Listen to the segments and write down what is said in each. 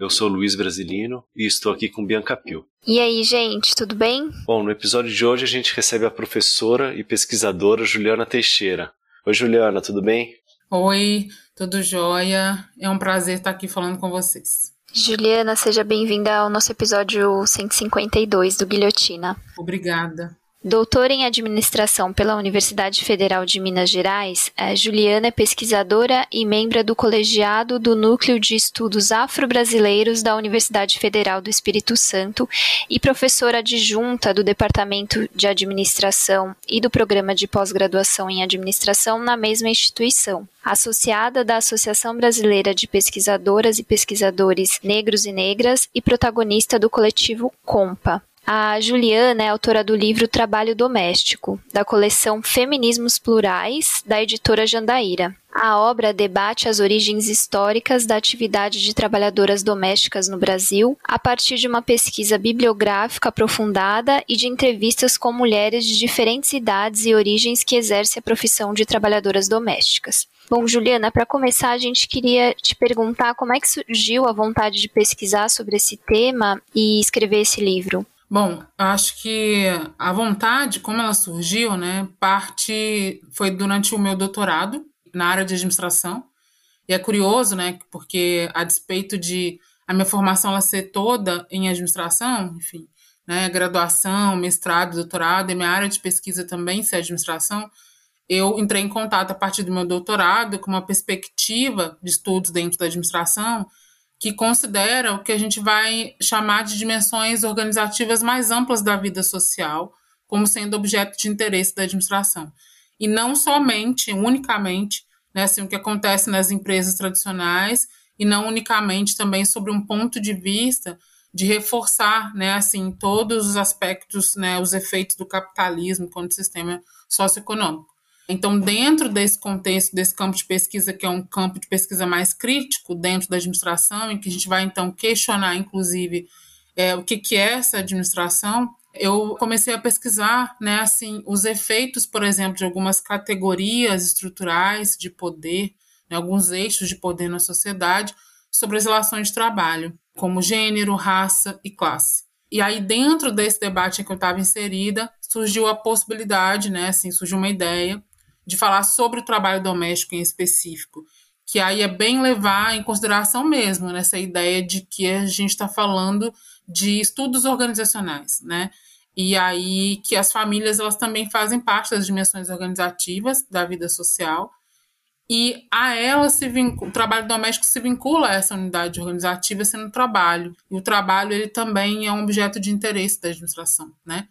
Eu sou Luiz Brasilino e estou aqui com Bianca Pio. E aí, gente, tudo bem? Bom, no episódio de hoje a gente recebe a professora e pesquisadora Juliana Teixeira. Oi, Juliana, tudo bem? Oi, tudo jóia. É um prazer estar aqui falando com vocês. Juliana, seja bem-vinda ao nosso episódio 152 do Guilhotina. Obrigada. Doutora em Administração pela Universidade Federal de Minas Gerais, Juliana é pesquisadora e membro do colegiado do Núcleo de Estudos Afro-Brasileiros da Universidade Federal do Espírito Santo e professora adjunta do Departamento de Administração e do Programa de Pós-Graduação em Administração na mesma instituição. Associada da Associação Brasileira de Pesquisadoras e Pesquisadores Negros e Negras e protagonista do coletivo COMPA. A Juliana é autora do livro Trabalho Doméstico, da coleção Feminismos Plurais, da editora Jandaíra. A obra debate as origens históricas da atividade de trabalhadoras domésticas no Brasil, a partir de uma pesquisa bibliográfica aprofundada e de entrevistas com mulheres de diferentes idades e origens que exercem a profissão de trabalhadoras domésticas. Bom, Juliana, para começar, a gente queria te perguntar como é que surgiu a vontade de pesquisar sobre esse tema e escrever esse livro. Bom, acho que a vontade, como ela surgiu, né, parte foi durante o meu doutorado na área de administração. E é curioso, né, porque a despeito de a minha formação ela ser toda em administração, enfim, né, graduação, mestrado, doutorado, e minha área de pesquisa também ser administração, eu entrei em contato a partir do meu doutorado com uma perspectiva de estudos dentro da administração que considera o que a gente vai chamar de dimensões organizativas mais amplas da vida social, como sendo objeto de interesse da administração. E não somente, unicamente, né, assim, o que acontece nas empresas tradicionais, e não unicamente também sobre um ponto de vista de reforçar, né, assim, todos os aspectos, né, os efeitos do capitalismo enquanto sistema socioeconômico. Então, dentro desse contexto, desse campo de pesquisa, que é um campo de pesquisa mais crítico dentro da administração, em que a gente vai, então, questionar, inclusive, é, o que, que é essa administração, eu comecei a pesquisar, né, assim, os efeitos, por exemplo, de algumas categorias estruturais de poder, né, alguns eixos de poder na sociedade, sobre as relações de trabalho, como gênero, raça e classe. E aí, dentro desse debate em que eu estava inserida, surgiu a possibilidade, né, assim, surgiu uma ideia de falar sobre o trabalho doméstico em específico, que aí é bem levar em consideração mesmo nessa ideia de que a gente está falando de estudos organizacionais, né? E aí que as famílias elas também fazem parte das dimensões organizativas da vida social e a ela se vincula, o trabalho doméstico se vincula a essa unidade organizativa sendo trabalho. E o trabalho ele também é um objeto de interesse da administração, né?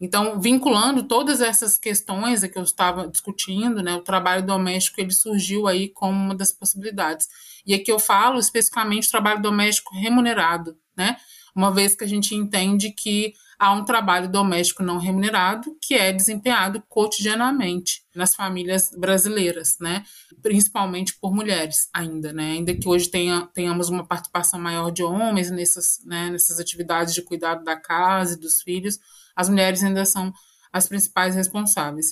Então, vinculando todas essas questões que eu estava discutindo, né, o trabalho doméstico ele surgiu aí como uma das possibilidades. E aqui eu falo especificamente trabalho doméstico remunerado, né? Uma vez que a gente entende que há um trabalho doméstico não remunerado que é desempenhado cotidianamente nas famílias brasileiras, né? Principalmente por mulheres ainda, né? Ainda que hoje tenha, tenhamos uma participação maior de homens nessas, né, nessas atividades de cuidado da casa e dos filhos, as mulheres ainda são as principais responsáveis.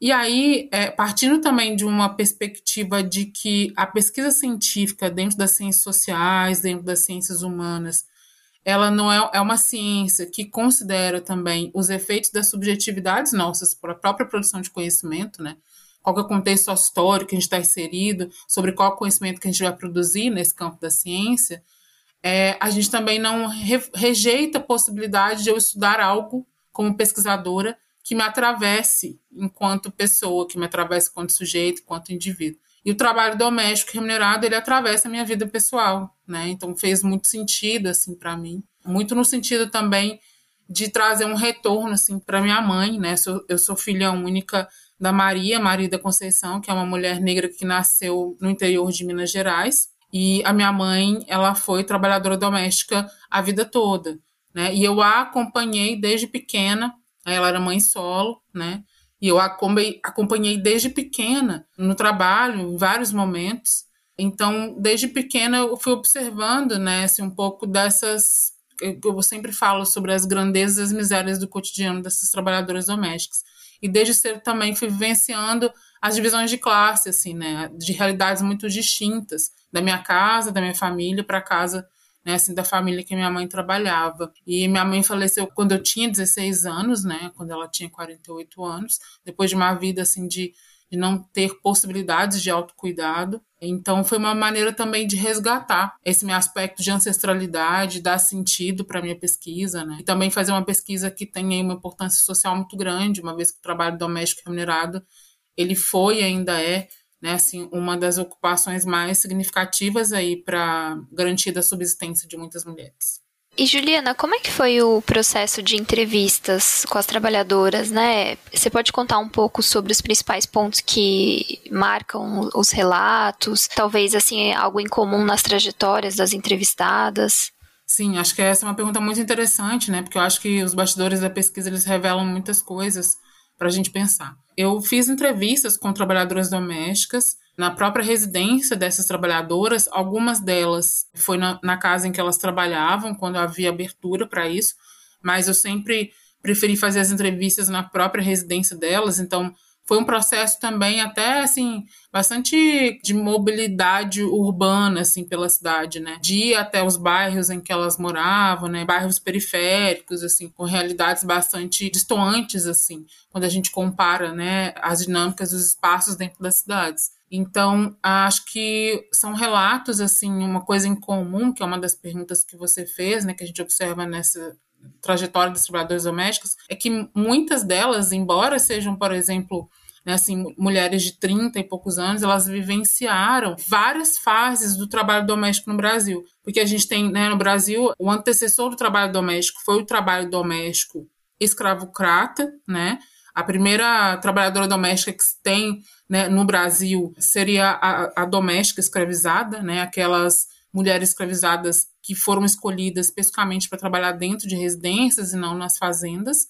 E aí, é, partindo também de uma perspectiva de que a pesquisa científica dentro das ciências sociais, dentro das ciências humanas, ela não é, é uma ciência que considera também os efeitos das subjetividades nossas para a própria produção de conhecimento, né? Qual é o contexto histórico que a gente está inserido, sobre qual conhecimento que a gente vai produzir nesse campo da ciência, é, a gente também não re, rejeita a possibilidade de eu estudar algo como pesquisadora que me atravesse enquanto pessoa, que me atravesse enquanto sujeito, enquanto indivíduo. E o trabalho doméstico remunerado, ele atravessa a minha vida pessoal, né? Então fez muito sentido assim para mim, muito no sentido também de trazer um retorno assim para minha mãe, né? Eu sou filha única da Maria, Maria da Conceição, que é uma mulher negra que nasceu no interior de Minas Gerais, e a minha mãe, ela foi trabalhadora doméstica a vida toda né? E eu a acompanhei desde pequena. Ela era mãe solo, né? E eu acompanhei desde pequena no trabalho, em vários momentos. Então, desde pequena eu fui observando, né, assim, um pouco dessas eu sempre falo sobre as grandezas e as misérias do cotidiano dessas trabalhadoras domésticas. E desde cedo também fui vivenciando as divisões de classe, assim, né, de realidades muito distintas, da minha casa, da minha família, para a casa né, assim, da família que minha mãe trabalhava. E minha mãe faleceu quando eu tinha 16 anos, né, quando ela tinha 48 anos, depois de uma vida assim de, de não ter possibilidades de autocuidado. Então foi uma maneira também de resgatar esse meu aspecto de ancestralidade, dar sentido para minha pesquisa, né? E também fazer uma pesquisa que tenha uma importância social muito grande, uma vez que o trabalho doméstico remunerado ele foi e ainda é né, assim, uma das ocupações mais significativas aí para garantir a subsistência de muitas mulheres. E Juliana, como é que foi o processo de entrevistas com as trabalhadoras, né? Você pode contar um pouco sobre os principais pontos que marcam os relatos, talvez assim algo em comum nas trajetórias das entrevistadas? Sim, acho que essa é uma pergunta muito interessante, né? Porque eu acho que os bastidores da pesquisa eles revelam muitas coisas para a gente pensar. Eu fiz entrevistas com trabalhadoras domésticas na própria residência dessas trabalhadoras. Algumas delas foi na, na casa em que elas trabalhavam, quando havia abertura para isso, mas eu sempre preferi fazer as entrevistas na própria residência delas. Então, foi um processo também até assim bastante de mobilidade urbana assim pela cidade, né? De ir até os bairros em que elas moravam, né? Bairros periféricos assim, com realidades bastante distantes assim, quando a gente compara, né, as dinâmicas dos espaços dentro das cidades. Então, acho que são relatos assim, uma coisa em comum, que é uma das perguntas que você fez, né, que a gente observa nessa trajetória dos trabalhadores domésticos é que muitas delas, embora sejam, por exemplo, né, assim, mulheres de 30 e poucos anos, elas vivenciaram várias fases do trabalho doméstico no Brasil. Porque a gente tem, né, no Brasil, o antecessor do trabalho doméstico foi o trabalho doméstico escravocrata, né? A primeira trabalhadora doméstica que tem né, no Brasil seria a, a doméstica escravizada, né? Aquelas mulheres escravizadas que foram escolhidas especificamente para trabalhar dentro de residências e não nas fazendas.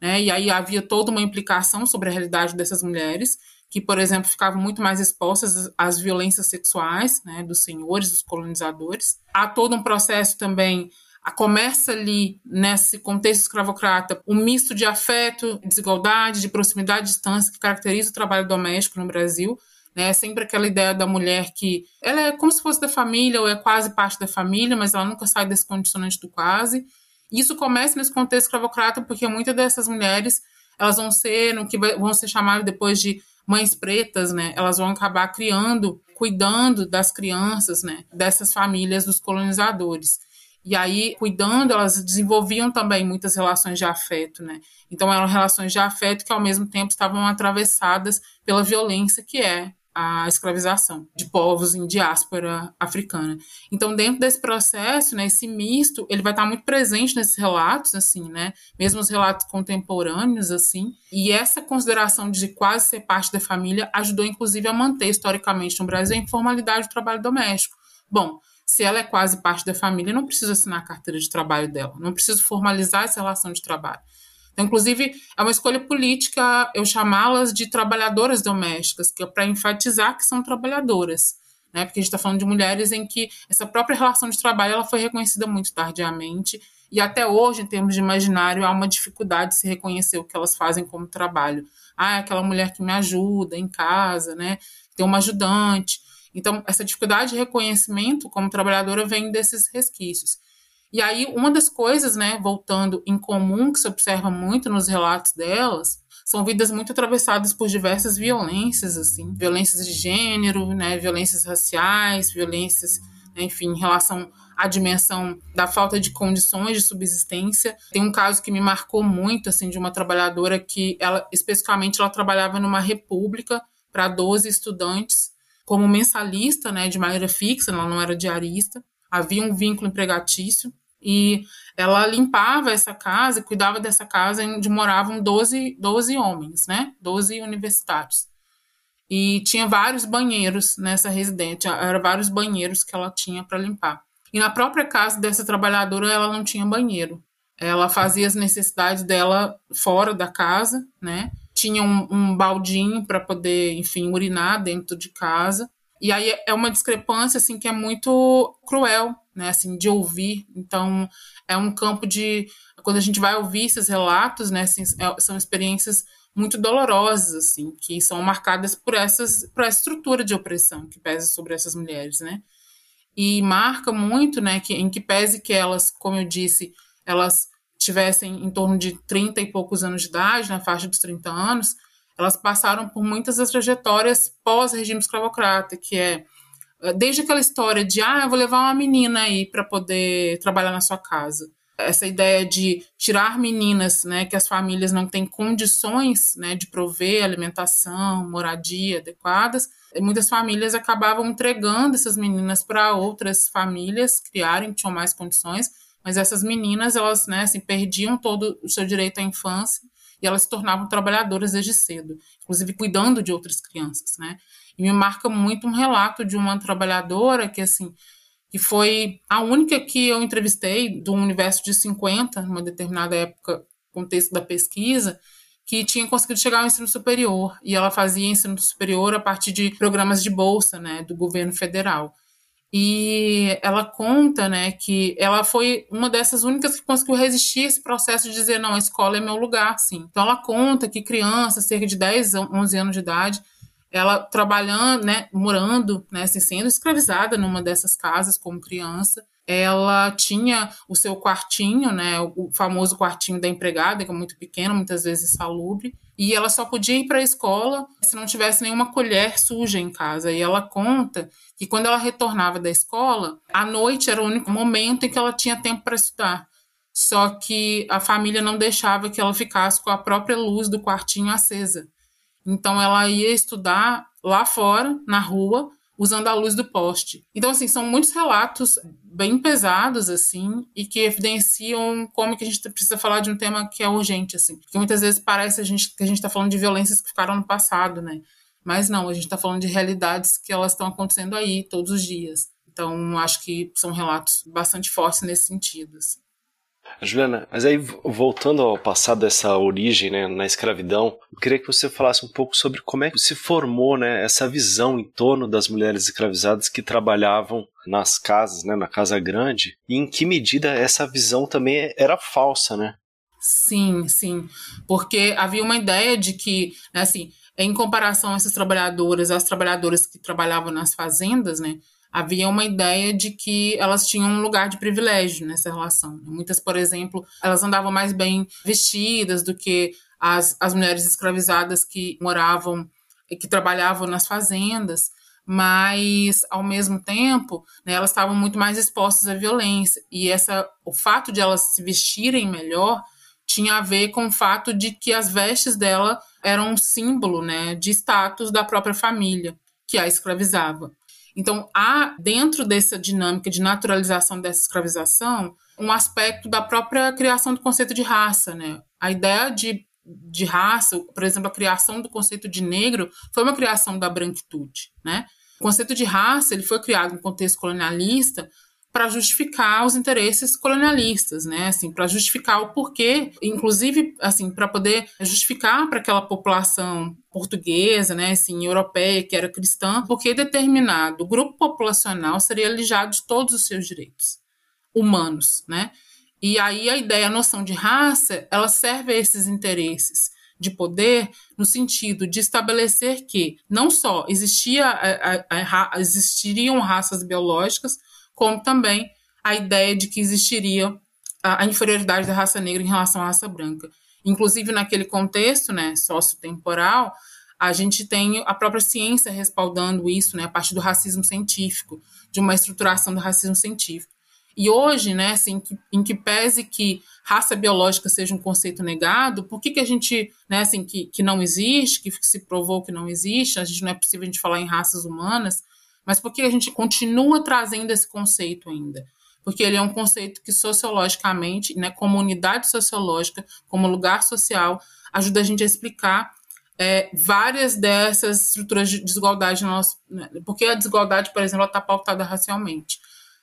Né? E aí havia toda uma implicação sobre a realidade dessas mulheres, que, por exemplo, ficavam muito mais expostas às violências sexuais né, dos senhores, dos colonizadores. Há todo um processo também começa ali, nesse contexto escravocrata, um misto de afeto, desigualdade, de proximidade, distância que caracteriza o trabalho doméstico no Brasil, né? É sempre aquela ideia da mulher que ela é como se fosse da família ou é quase parte da família, mas ela nunca sai desse condicionante do quase. Isso começa nesse contexto escravocrata porque muitas dessas mulheres elas vão ser no que vão ser chamadas depois de mães pretas, né? Elas vão acabar criando, cuidando das crianças, né? Dessas famílias dos colonizadores. E aí, cuidando, elas desenvolviam também muitas relações de afeto, né? Então, eram relações de afeto que, ao mesmo tempo, estavam atravessadas pela violência que é a escravização de povos em diáspora africana. Então, dentro desse processo, né, esse misto, ele vai estar muito presente nesses relatos, assim, né, mesmo os relatos contemporâneos, assim, e essa consideração de quase ser parte da família ajudou, inclusive, a manter, historicamente, no Brasil, a informalidade do trabalho doméstico. Bom, se ela é quase parte da família, não precisa assinar a carteira de trabalho dela, não preciso formalizar essa relação de trabalho. Então, inclusive, é uma escolha política eu chamá-las de trabalhadoras domésticas, que é para enfatizar que são trabalhadoras. Né? Porque a gente está falando de mulheres em que essa própria relação de trabalho ela foi reconhecida muito tardiamente. E até hoje, em termos de imaginário, há uma dificuldade de se reconhecer o que elas fazem como trabalho. Ah, é aquela mulher que me ajuda em casa, né? Tem uma ajudante. Então, essa dificuldade de reconhecimento como trabalhadora vem desses resquícios. E aí, uma das coisas, né, voltando em comum, que se observa muito nos relatos delas, são vidas muito atravessadas por diversas violências, assim, violências de gênero, né, violências raciais, violências, né, enfim, em relação à dimensão da falta de condições de subsistência. Tem um caso que me marcou muito, assim, de uma trabalhadora que, ela, especificamente, ela trabalhava numa república para 12 estudantes, como mensalista, né, de maneira fixa, ela não era diarista, havia um vínculo empregatício, e ela limpava essa casa, cuidava dessa casa onde moravam 12, 12 homens, né? 12 universitários. E tinha vários banheiros nessa residência, eram vários banheiros que ela tinha para limpar. E na própria casa dessa trabalhadora ela não tinha banheiro. Ela fazia as necessidades dela fora da casa, né? tinha um, um baldinho para poder, enfim, urinar dentro de casa. E aí é uma discrepância assim que é muito cruel, né, assim, de ouvir. Então, é um campo de quando a gente vai ouvir esses relatos, né, assim, é, são experiências muito dolorosas, assim, que são marcadas por essas por essa estrutura de opressão que pesa sobre essas mulheres, né? E marca muito, né, que em que pese que elas, como eu disse, elas tivessem em torno de 30 e poucos anos de idade, na faixa dos 30 anos, elas passaram por muitas das trajetórias pós-regime escravocrata, que é desde aquela história de ah, eu vou levar uma menina aí para poder trabalhar na sua casa. Essa ideia de tirar meninas, né, que as famílias não têm condições, né, de prover alimentação, moradia adequadas, muitas famílias acabavam entregando essas meninas para outras famílias criarem, tinham mais condições, mas essas meninas, elas, né, assim, perdiam todo o seu direito à infância e elas se tornavam trabalhadoras desde cedo, inclusive cuidando de outras crianças, né? E me marca muito um relato de uma trabalhadora que, assim, que foi a única que eu entrevistei do universo de 50, numa determinada época, contexto da pesquisa, que tinha conseguido chegar ao ensino superior. E ela fazia ensino superior a partir de programas de bolsa, né, do governo federal. E ela conta, né, que ela foi uma dessas únicas que conseguiu resistir a esse processo de dizer, não, a escola é meu lugar, sim. Então ela conta que criança, cerca de 10, 11 anos de idade, ela trabalhando, né, morando, né, assim, sendo escravizada numa dessas casas como criança, ela tinha o seu quartinho, né, o famoso quartinho da empregada, que é muito pequeno, muitas vezes salubre, e ela só podia ir para a escola se não tivesse nenhuma colher suja em casa. E ela conta que quando ela retornava da escola, à noite era o único momento em que ela tinha tempo para estudar. Só que a família não deixava que ela ficasse com a própria luz do quartinho acesa. Então ela ia estudar lá fora, na rua, usando a luz do poste. Então, assim, são muitos relatos bem pesados, assim, e que evidenciam como que a gente precisa falar de um tema que é urgente, assim. Porque muitas vezes parece a gente, que a gente está falando de violências que ficaram no passado, né? Mas não, a gente está falando de realidades que elas estão acontecendo aí todos os dias. Então, acho que são relatos bastante fortes nesse sentido. Assim. Juliana, mas aí voltando ao passado dessa origem, né, na escravidão, eu queria que você falasse um pouco sobre como é que se formou, né, essa visão em torno das mulheres escravizadas que trabalhavam nas casas, né, na casa grande, e em que medida essa visão também era falsa, né? Sim, sim, porque havia uma ideia de que, né, assim, em comparação a essas trabalhadoras, as trabalhadoras que trabalhavam nas fazendas, né, havia uma ideia de que elas tinham um lugar de privilégio nessa relação. Muitas, por exemplo, elas andavam mais bem vestidas do que as, as mulheres escravizadas que moravam e que trabalhavam nas fazendas, mas ao mesmo tempo, né, elas estavam muito mais expostas à violência e essa o fato de elas se vestirem melhor tinha a ver com o fato de que as vestes dela eram um símbolo, né, de status da própria família que a escravizava. Então, há dentro dessa dinâmica de naturalização dessa escravização um aspecto da própria criação do conceito de raça, né? A ideia de, de raça, por exemplo, a criação do conceito de negro foi uma criação da branquitude, né? O conceito de raça ele foi criado no contexto colonialista para justificar os interesses colonialistas, né? Assim, para justificar o porquê, inclusive, assim, para poder justificar para aquela população portuguesa, né, assim, europeia, que era cristã, porque determinado grupo populacional seria alijado de todos os seus direitos humanos, né? E aí a ideia, a noção de raça, ela serve a esses interesses de poder no sentido de estabelecer que não só existia, a, a, a, existiriam raças biológicas, como também a ideia de que existiria a, inferioridade da raça negra em relação à raça branca. Inclusive, naquele contexto né, sociotemporal, a gente tem a própria ciência respaldando isso, né, a partir do racismo científico, de uma estruturação do racismo científico. E hoje, né, assim, que, em que pese que raça biológica seja um conceito negado, por que, que a gente, né, assim, que, que não existe, que se provou que não existe, a gente não é possível a gente falar em raças humanas, mas por que a gente continua trazendo esse conceito ainda? Porque ele é um conceito que sociologicamente, né, como unidade sociológica, como lugar social, ajuda a gente a explicar é, várias dessas estruturas de desigualdade no nosso, né, porque a desigualdade, por exemplo, está pautada racialmente,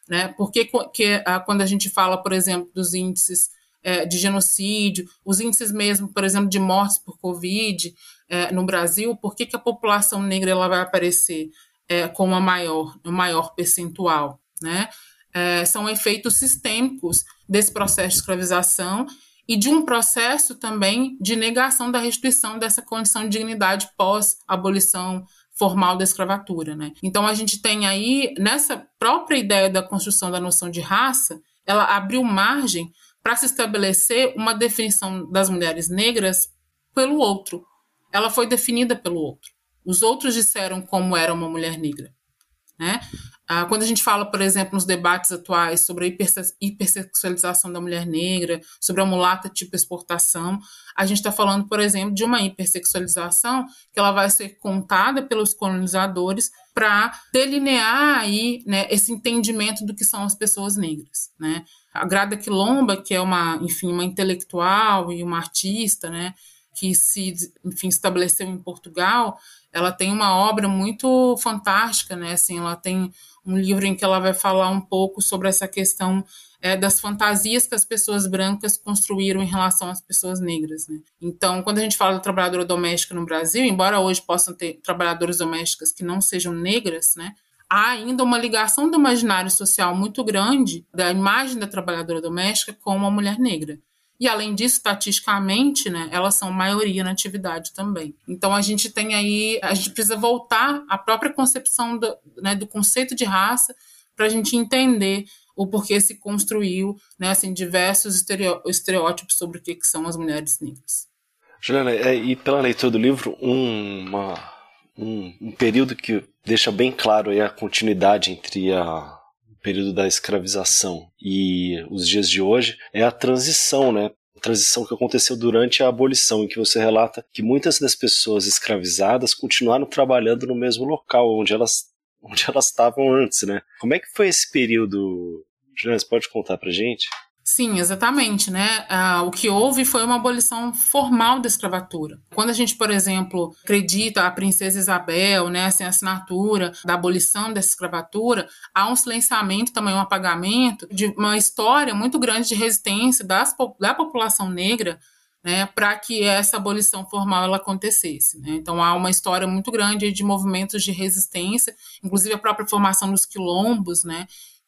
né? Porque que, quando a gente fala, por exemplo, dos índices é, de genocídio, os índices mesmo, por exemplo, de mortes por Covid é, no Brasil, por que, que a população negra ela vai aparecer é, como a maior, o maior percentual, né? É, são efeitos sistêmicos desse processo de escravização e de um processo também de negação da restituição dessa condição de dignidade pós-abolição formal da escravatura. Né? Então, a gente tem aí, nessa própria ideia da construção da noção de raça, ela abriu margem para se estabelecer uma definição das mulheres negras pelo outro. Ela foi definida pelo outro. Os outros disseram como era uma mulher negra. Né? Ah, quando a gente fala, por exemplo, nos debates atuais sobre a hipersexualização da mulher negra, sobre a mulata tipo exportação, a gente está falando, por exemplo, de uma hipersexualização que ela vai ser contada pelos colonizadores para delinear aí né, esse entendimento do que são as pessoas negras. Né? A Grada Quilomba, que é uma, enfim, uma intelectual e uma artista, né, que se, enfim, estabeleceu em Portugal, ela tem uma obra muito fantástica, né? Assim, ela tem um livro em que ela vai falar um pouco sobre essa questão é, das fantasias que as pessoas brancas construíram em relação às pessoas negras. Né? Então, quando a gente fala de trabalhadora doméstica no Brasil, embora hoje possam ter trabalhadoras domésticas que não sejam negras, né, há ainda uma ligação do imaginário social muito grande da imagem da trabalhadora doméstica com uma mulher negra. E além disso, estatisticamente, né, elas são maioria na atividade também. Então a gente tem aí, a gente precisa voltar à própria concepção do, né, do conceito de raça para a gente entender o porquê se construiu né, assim, diversos estereótipos sobre o que, que são as mulheres negras. Juliana, é, e pela leitura do livro, um, uma, um, um período que deixa bem claro a continuidade entre a, período da escravização e os dias de hoje é a transição, né? Transição que aconteceu durante a abolição, em que você relata que muitas das pessoas escravizadas continuaram trabalhando no mesmo local onde elas onde elas estavam antes, né? Como é que foi esse período? Juliana, você pode contar pra gente? Sim, exatamente, né? Ah, o que houve foi uma abolição formal da escravatura. Quando a gente, por exemplo, acredita a princesa Isabel, né, assim, a assinatura da abolição dessa escravatura, há um silenciamento, também um apagamento de uma história muito grande de resistência das, da população negra né, para que essa abolição formal ela acontecesse. Né? Então há uma história muito grande de movimentos de resistência, inclusive a própria formação dos quilombos, né,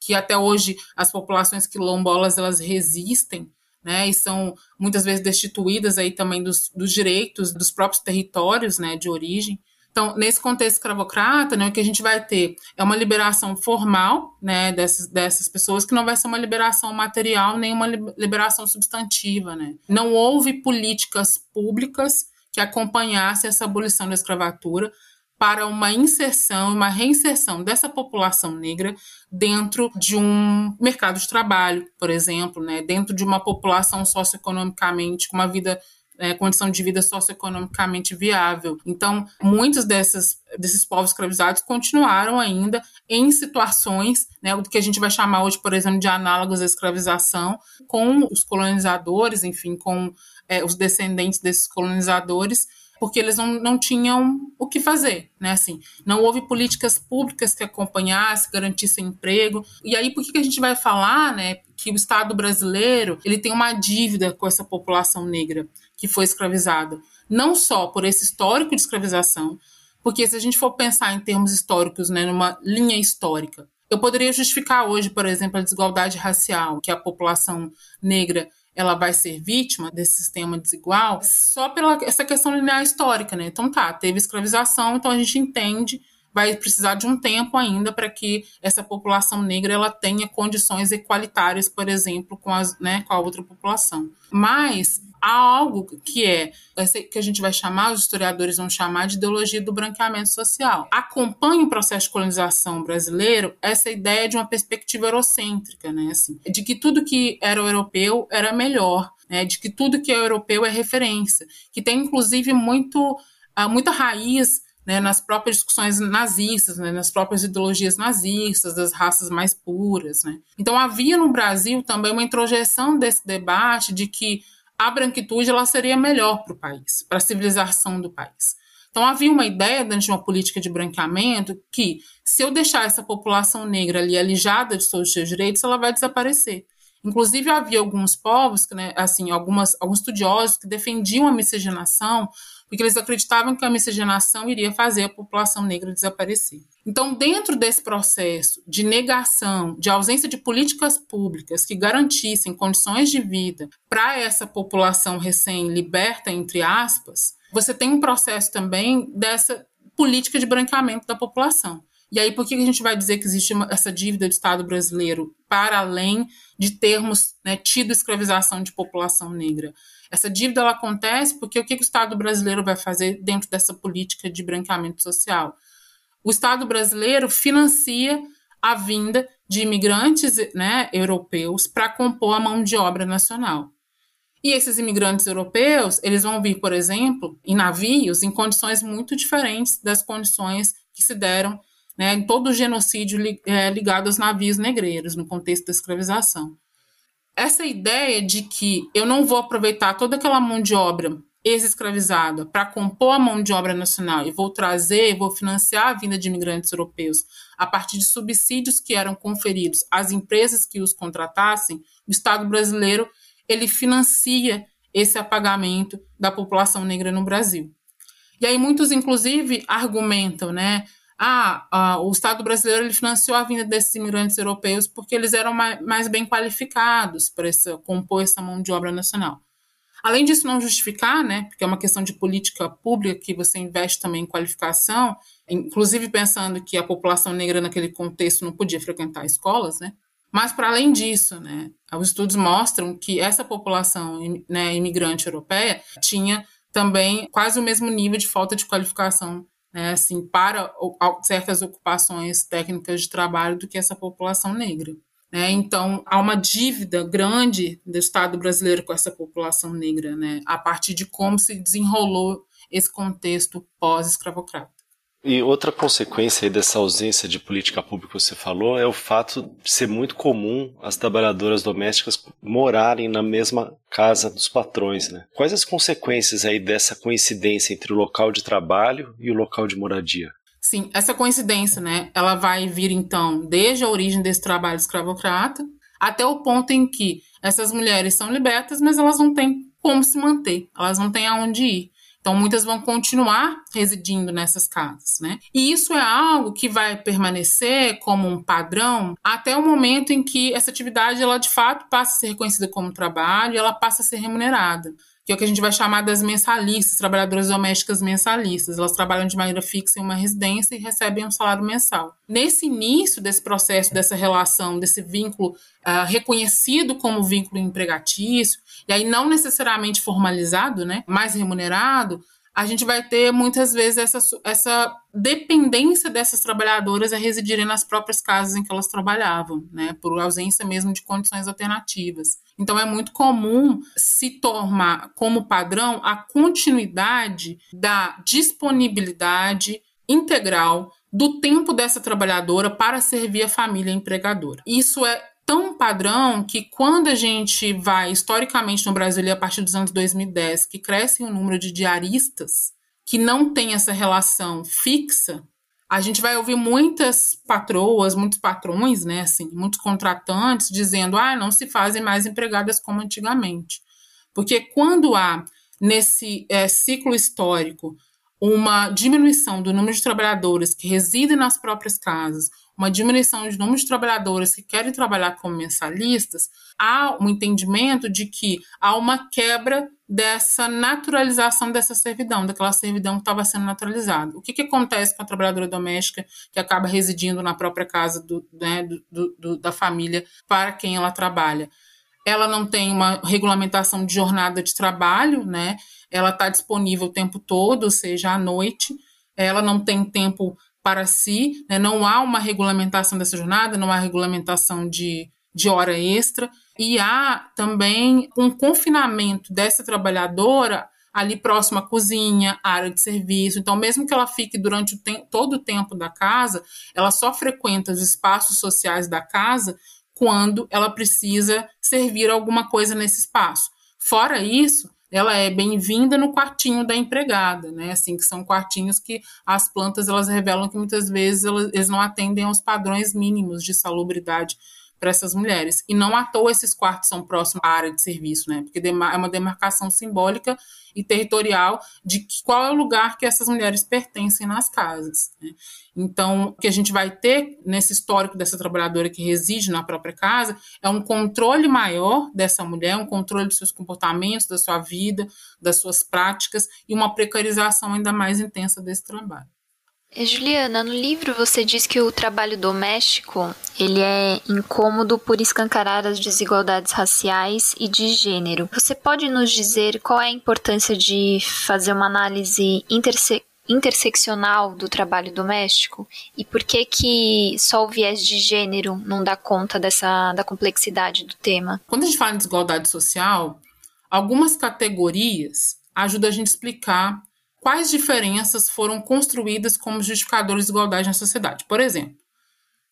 que até hoje as populações quilombolas elas resistem, né, e são muitas vezes destituídas aí também dos, dos direitos dos próprios territórios, né, de origem. Então, nesse contexto escravocrata, né, o que a gente vai ter é uma liberação formal né, dessas, dessas pessoas, que não vai ser uma liberação material nem uma liberação substantiva. Né. Não houve políticas públicas que acompanhassem essa abolição da escravatura, para uma inserção, uma reinserção dessa população negra dentro de um mercado de trabalho, por exemplo, né, dentro de uma população socioeconomicamente com uma vida é, condição de vida socioeconomicamente viável. Então, muitos desses povos escravizados continuaram ainda em situações, né, que a gente vai chamar hoje, por exemplo, de análogos à escravização, com os colonizadores, enfim, com é, os descendentes desses colonizadores, porque eles não, não tinham o que fazer, né? Assim, não houve políticas públicas que acompanhassem, garantissem emprego. E aí, por que, que a gente vai falar, né, que o Estado brasileiro ele tem uma dívida com essa população negra que foi escravizada? Não só por esse histórico de escravização, porque se a gente for pensar em termos históricos, né, numa linha histórica, eu poderia justificar hoje, por exemplo, a desigualdade racial que a população negra ela vai ser vítima desse sistema desigual só pela essa questão linear histórica, né? Então tá, teve escravização, então a gente entende vai precisar de um tempo ainda para que essa população negra ela tenha condições equalitárias, por exemplo, com, as, né, com a outra população. Mas há algo que é que a gente vai chamar, os historiadores vão chamar de ideologia do branqueamento social. Acompanha o processo de colonização brasileiro essa ideia de uma perspectiva eurocêntrica, né, assim, de que tudo que era europeu era melhor, né, de que tudo que é europeu é referência, que tem inclusive muito ah, muita raiz né, nas próprias discussões nazistas, né, nas próprias ideologias nazistas, das raças mais puras. Né. Então havia no Brasil também uma introjeção desse debate de que a branquitude ela seria melhor para o país, para a civilização do país. Então havia uma ideia dentro de uma política de branqueamento que se eu deixar essa população negra ali alijada de todos os seus direitos, ela vai desaparecer. Inclusive, havia alguns povos, né, assim, algumas, alguns estudiosos que defendiam a miscigenação porque eles acreditavam que a miscigenação iria fazer a população negra desaparecer. Então, dentro desse processo de negação, de ausência de políticas públicas que garantissem condições de vida para essa população recém-liberta, entre aspas, você tem um processo também dessa política de branqueamento da população. E aí, por que a gente vai dizer que existe uma, essa dívida do Estado brasileiro para além de termos né, tido escravização de população negra? Essa dívida ela acontece porque o que o Estado brasileiro vai fazer dentro dessa política de branqueamento social? O Estado brasileiro financia a vinda de imigrantes né, europeus para compor a mão de obra nacional. E esses imigrantes europeus, eles vão vir, por exemplo, em navios em condições muito diferentes das condições que se deram né, em todo o genocídio é, ligado aos navios negreiros, no contexto da escravização essa ideia de que eu não vou aproveitar toda aquela mão de obra ex-escravizada para compor a mão de obra nacional e vou trazer, vou financiar a vinda de imigrantes europeus a partir de subsídios que eram conferidos às empresas que os contratassem, o Estado brasileiro ele financia esse apagamento da população negra no Brasil. E aí muitos, inclusive, argumentam, né? Ah, ah, o Estado brasileiro ele financiou a vinda desses imigrantes europeus porque eles eram mais, mais bem qualificados para compor essa mão de obra nacional. Além disso, não justificar, né, porque é uma questão de política pública que você investe também em qualificação, inclusive pensando que a população negra naquele contexto não podia frequentar escolas, né? Mas, para além disso, né, os estudos mostram que essa população né, imigrante europeia tinha também quase o mesmo nível de falta de qualificação né, assim, para certas ocupações técnicas de trabalho do que essa população negra. Né? Então, há uma dívida grande do Estado brasileiro com essa população negra, né, a partir de como se desenrolou esse contexto pós-escravocrata. E outra consequência dessa ausência de política pública que você falou é o fato de ser muito comum as trabalhadoras domésticas morarem na mesma casa dos patrões, né? Quais as consequências aí dessa coincidência entre o local de trabalho e o local de moradia? Sim, essa coincidência, né, ela vai vir então desde a origem desse trabalho escravocrata até o ponto em que essas mulheres são libertas, mas elas não têm como se manter, elas não têm aonde ir. Então, muitas vão continuar residindo nessas casas, né? E isso é algo que vai permanecer como um padrão até o momento em que essa atividade, ela de fato passa a ser reconhecida como trabalho e ela passa a ser remunerada que é o que a gente vai chamar das mensalistas, trabalhadoras domésticas mensalistas. Elas trabalham de maneira fixa em uma residência e recebem um salário mensal. Nesse início desse processo, dessa relação, desse vínculo uh, reconhecido como vínculo empregatício, e aí não necessariamente formalizado, né, mais remunerado, a gente vai ter muitas vezes essa, essa dependência dessas trabalhadoras a residirem nas próprias casas em que elas trabalhavam, né, por ausência mesmo de condições alternativas. Então é muito comum se tomar como padrão a continuidade da disponibilidade integral do tempo dessa trabalhadora para servir a família empregadora. Isso é tão padrão que quando a gente vai historicamente no Brasil a partir dos anos 2010, que cresce o número de diaristas que não tem essa relação fixa, a gente vai ouvir muitas patroas, muitos patrões, né, assim, muitos contratantes dizendo: "Ah, não se fazem mais empregadas como antigamente". Porque quando há nesse é, ciclo histórico uma diminuição do número de trabalhadores que residem nas próprias casas, uma diminuição de número de trabalhadores que querem trabalhar como mensalistas, há um entendimento de que há uma quebra dessa naturalização dessa servidão, daquela servidão que estava sendo naturalizada. O que, que acontece com a trabalhadora doméstica que acaba residindo na própria casa do, né, do, do, da família para quem ela trabalha? Ela não tem uma regulamentação de jornada de trabalho, né? Ela está disponível o tempo todo, ou seja, à noite. Ela não tem tempo para si, né? não há uma regulamentação dessa jornada, não há regulamentação de, de hora extra, e há também um confinamento dessa trabalhadora ali próximo à cozinha, área de serviço. Então, mesmo que ela fique durante o todo o tempo da casa, ela só frequenta os espaços sociais da casa quando ela precisa servir alguma coisa nesse espaço. Fora isso, ela é bem-vinda no quartinho da empregada, né? Assim, que são quartinhos que as plantas elas revelam que muitas vezes elas, eles não atendem aos padrões mínimos de salubridade para essas mulheres. E não à toa esses quartos são próximos à área de serviço, né? Porque é uma demarcação simbólica e territorial de qual é o lugar que essas mulheres pertencem nas casas. Né? Então, o que a gente vai ter nesse histórico dessa trabalhadora que reside na própria casa é um controle maior dessa mulher, um controle dos seus comportamentos, da sua vida, das suas práticas e uma precarização ainda mais intensa desse trabalho. Juliana, no livro você diz que o trabalho doméstico ele é incômodo por escancarar as desigualdades raciais e de gênero. Você pode nos dizer qual é a importância de fazer uma análise interse interseccional do trabalho doméstico e por que que só o viés de gênero não dá conta dessa da complexidade do tema? Quando a gente fala em desigualdade social, algumas categorias ajudam a gente a explicar quais diferenças foram construídas como justificadores de igualdade na sociedade. Por exemplo,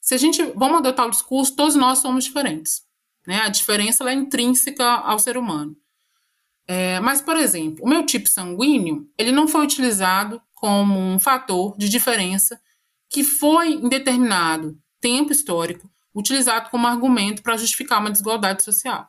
se a gente vamos adotar o discurso, todos nós somos diferentes. Né? A diferença é intrínseca ao ser humano. É, mas, por exemplo, o meu tipo sanguíneo ele não foi utilizado como um fator de diferença que foi, em determinado tempo histórico, utilizado como argumento para justificar uma desigualdade social.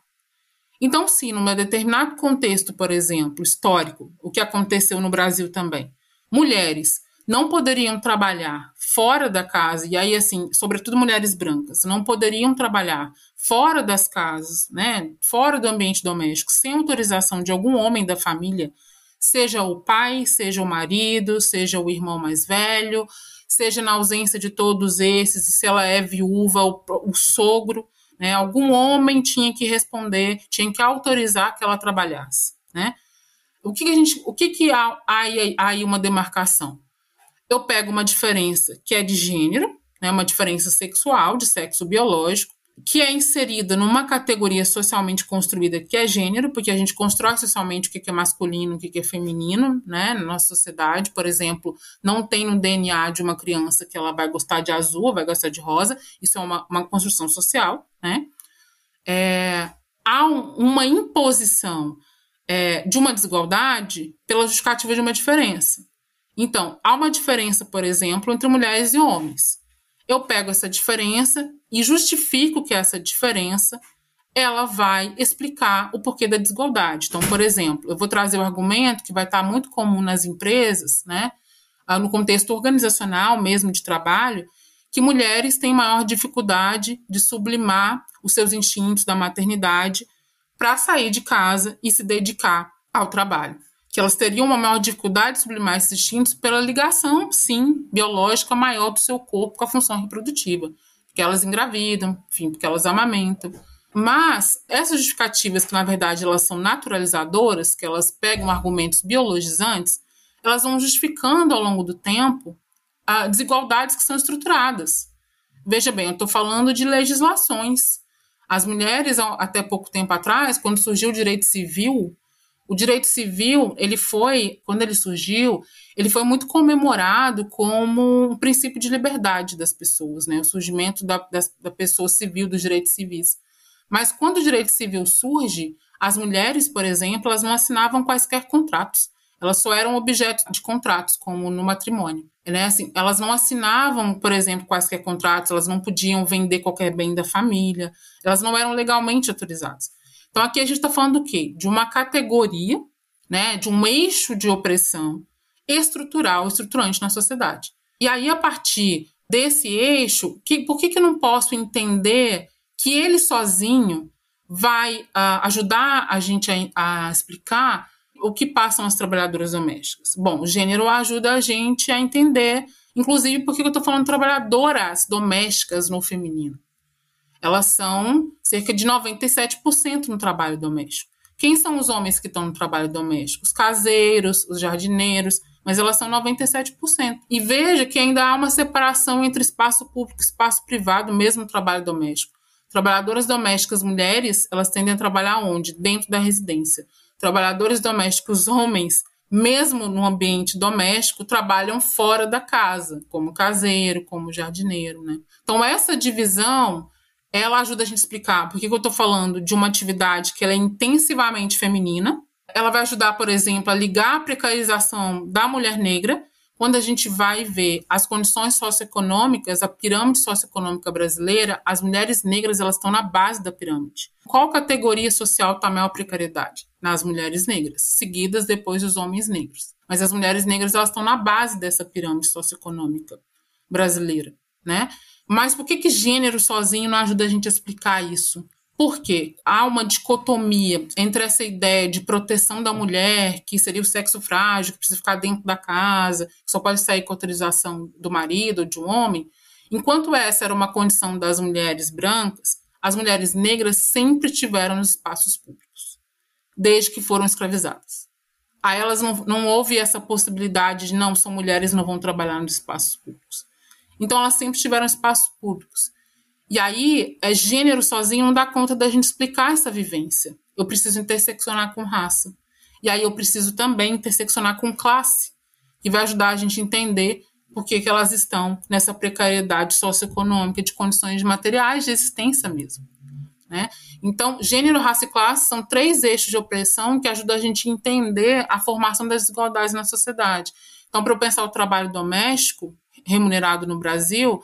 Então, se num determinado contexto, por exemplo, histórico, o que aconteceu no Brasil também, mulheres não poderiam trabalhar fora da casa, e aí, assim, sobretudo mulheres brancas, não poderiam trabalhar fora das casas, né, fora do ambiente doméstico, sem autorização de algum homem da família, seja o pai, seja o marido, seja o irmão mais velho, seja na ausência de todos esses, se ela é viúva, o, o sogro. Né? Algum homem tinha que responder, tinha que autorizar que ela trabalhasse. Né? O que, que a gente, o que, que há, há aí uma demarcação? Eu pego uma diferença que é de gênero, né, uma diferença sexual, de sexo biológico, que é inserida numa categoria socialmente construída que é gênero, porque a gente constrói socialmente o que é masculino, o que é feminino, né, na nossa sociedade. Por exemplo, não tem no DNA de uma criança que ela vai gostar de azul, vai gostar de rosa, isso é uma, uma construção social, né. É, há um, uma imposição é, de uma desigualdade pela justificativa de uma diferença. Então, há uma diferença, por exemplo, entre mulheres e homens eu pego essa diferença e justifico que essa diferença ela vai explicar o porquê da desigualdade. Então, por exemplo, eu vou trazer o um argumento que vai estar muito comum nas empresas, né, ah, no contexto organizacional mesmo de trabalho, que mulheres têm maior dificuldade de sublimar os seus instintos da maternidade para sair de casa e se dedicar ao trabalho que elas teriam uma maior dificuldade de sublimar esses instintos pela ligação, sim, biológica maior do seu corpo com a função reprodutiva. Porque elas engravidam, enfim, porque elas amamentam. Mas essas justificativas, que na verdade elas são naturalizadoras, que elas pegam argumentos biologizantes, elas vão justificando ao longo do tempo a desigualdades que são estruturadas. Veja bem, eu estou falando de legislações. As mulheres, até pouco tempo atrás, quando surgiu o direito civil, o direito civil, ele foi, quando ele surgiu, ele foi muito comemorado como um princípio de liberdade das pessoas, né? O surgimento da, da, da pessoa civil, dos direitos civis. Mas quando o direito civil surge, as mulheres, por exemplo, elas não assinavam quaisquer contratos. Elas só eram objeto de contratos, como no matrimônio. Né? Assim, elas não assinavam, por exemplo, quaisquer contratos, elas não podiam vender qualquer bem da família, elas não eram legalmente autorizadas. Então aqui a gente está falando do quê? De uma categoria, né, de um eixo de opressão estrutural, estruturante na sociedade. E aí, a partir desse eixo, que, por que, que eu não posso entender que ele sozinho vai uh, ajudar a gente a, a, explicar o que passam as trabalhadoras domésticas? Bom, o gênero ajuda a gente a entender, inclusive, por que eu estou falando trabalhadoras domésticas no feminino elas são cerca de 97% no trabalho doméstico. Quem são os homens que estão no trabalho doméstico? Os caseiros, os jardineiros, mas elas são 97%. E veja que ainda há uma separação entre espaço público e espaço privado, mesmo no trabalho doméstico. Trabalhadoras domésticas mulheres, elas tendem a trabalhar onde? Dentro da residência. Trabalhadores domésticos homens, mesmo no ambiente doméstico, trabalham fora da casa, como caseiro, como jardineiro, né? Então essa divisão ela ajuda a gente a explicar por que, eu estou falando de uma atividade que é intensivamente feminina. Ela vai ajudar, por exemplo, a ligar a precarização da mulher negra, quando a gente vai ver as condições socioeconômicas, a pirâmide socioeconômica brasileira, as mulheres negras elas estão na base da pirâmide. Qual categoria social está maior precariedade? Nas mulheres negras, seguidas depois dos homens negros. Mas as mulheres negras elas estão na base dessa pirâmide socioeconômica brasileira, né? Mas por que que gênero sozinho não ajuda a gente a explicar isso? Porque há uma dicotomia entre essa ideia de proteção da mulher, que seria o sexo frágil, que precisa ficar dentro da casa, que só pode sair com autorização do marido ou de um homem, enquanto essa era uma condição das mulheres brancas, as mulheres negras sempre tiveram nos espaços públicos, desde que foram escravizadas. A elas não, não houve essa possibilidade de não, são mulheres, não vão trabalhar nos espaços públicos. Então elas sempre tiveram espaços públicos. E aí, é, gênero sozinho não dá conta da gente explicar essa vivência. Eu preciso interseccionar com raça. E aí eu preciso também interseccionar com classe, que vai ajudar a gente a entender por que, que elas estão nessa precariedade socioeconômica, de condições materiais de existência mesmo. Né? Então, gênero, raça e classe são três eixos de opressão que ajudam a gente a entender a formação das desigualdades na sociedade. Então, para eu pensar o trabalho doméstico remunerado no Brasil,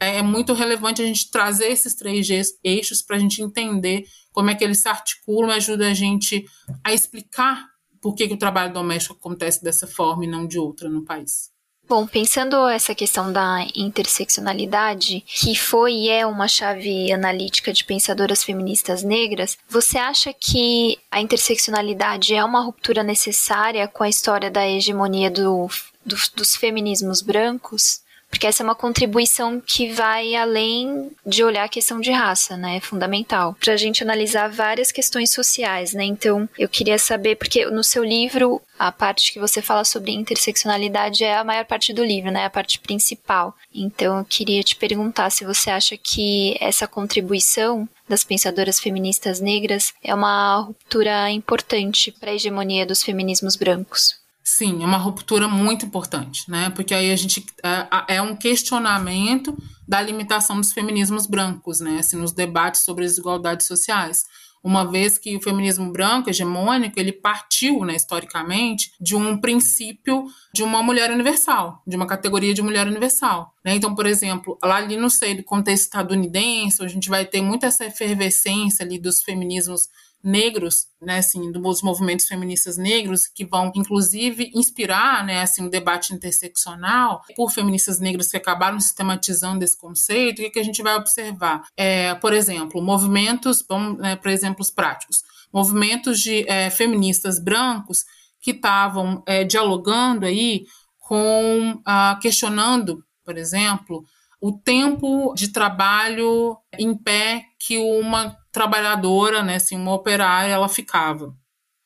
é, é muito relevante a gente trazer esses três eixos para a gente entender como é que eles se articulam, ajuda a gente a explicar por que, que o trabalho doméstico acontece dessa forma e não de outra no país. Bom, pensando essa questão da interseccionalidade, que foi e é uma chave analítica de pensadoras feministas negras, você acha que a interseccionalidade é uma ruptura necessária com a história da hegemonia do, do, dos feminismos brancos? Porque essa é uma contribuição que vai além de olhar a questão de raça, né? É fundamental. Para a gente analisar várias questões sociais, né? Então, eu queria saber, porque no seu livro, a parte que você fala sobre interseccionalidade é a maior parte do livro, né? A parte principal. Então, eu queria te perguntar se você acha que essa contribuição das pensadoras feministas negras é uma ruptura importante para a hegemonia dos feminismos brancos. Sim, é uma ruptura muito importante, né? Porque aí a gente é, é, um questionamento da limitação dos feminismos brancos, né? Assim, nos debates sobre as desigualdades sociais. Uma vez que o feminismo branco, hegemônico, ele partiu, né, historicamente, de um princípio de uma mulher universal, de uma categoria de mulher universal. Né? Então, por exemplo, lá ali no seio do contexto estadunidense, a gente vai ter muita essa efervescência ali dos feminismos negros, né, assim, dos movimentos feministas negros, que vão, inclusive, inspirar, né, assim, um debate interseccional por feministas negras que acabaram sistematizando esse conceito, o que, que a gente vai observar? É, por exemplo, movimentos, vamos né, para exemplos práticos, movimentos de é, feministas brancos que estavam é, dialogando aí com, ah, questionando, por exemplo, o tempo de trabalho em pé que uma trabalhadora, né, assim, uma operária, ela ficava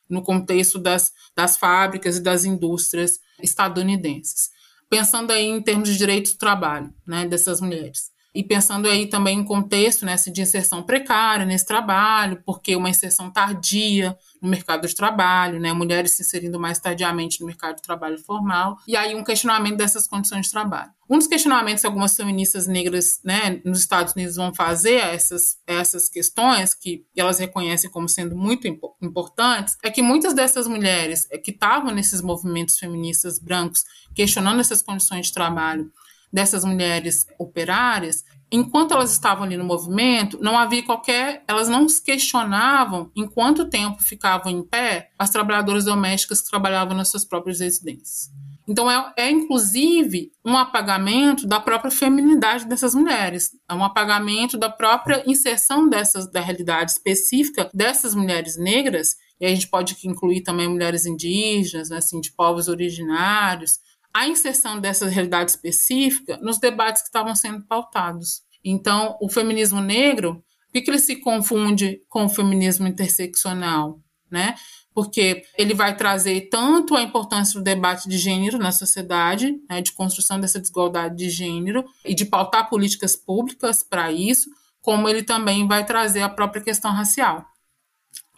no contexto das, das fábricas e das indústrias estadunidenses. Pensando aí em termos de direito do trabalho, né, dessas mulheres. E pensando aí também em contexto né, de inserção precária nesse trabalho, porque uma inserção tardia no mercado de trabalho, né, mulheres se inserindo mais tardiamente no mercado de trabalho formal, e aí um questionamento dessas condições de trabalho. Um dos questionamentos que algumas feministas negras né, nos Estados Unidos vão fazer a essas, a essas questões, que elas reconhecem como sendo muito importantes, é que muitas dessas mulheres que estavam nesses movimentos feministas brancos questionando essas condições de trabalho dessas mulheres operárias, enquanto elas estavam ali no movimento, não havia qualquer. Elas não se questionavam em quanto tempo ficavam em pé as trabalhadoras domésticas que trabalhavam nas suas próprias residências. Então, é, é inclusive um apagamento da própria feminidade dessas mulheres, é um apagamento da própria inserção dessas, da realidade específica dessas mulheres negras, e a gente pode incluir também mulheres indígenas, né, assim, de povos originários, a inserção dessa realidade específica nos debates que estavam sendo pautados. Então, o feminismo negro, por que, ele se confunde com o feminismo interseccional? Né? Porque ele vai trazer tanto a importância do debate de gênero na sociedade, né, de construção dessa desigualdade de gênero e de pautar políticas públicas para isso, como ele também vai trazer a própria questão racial.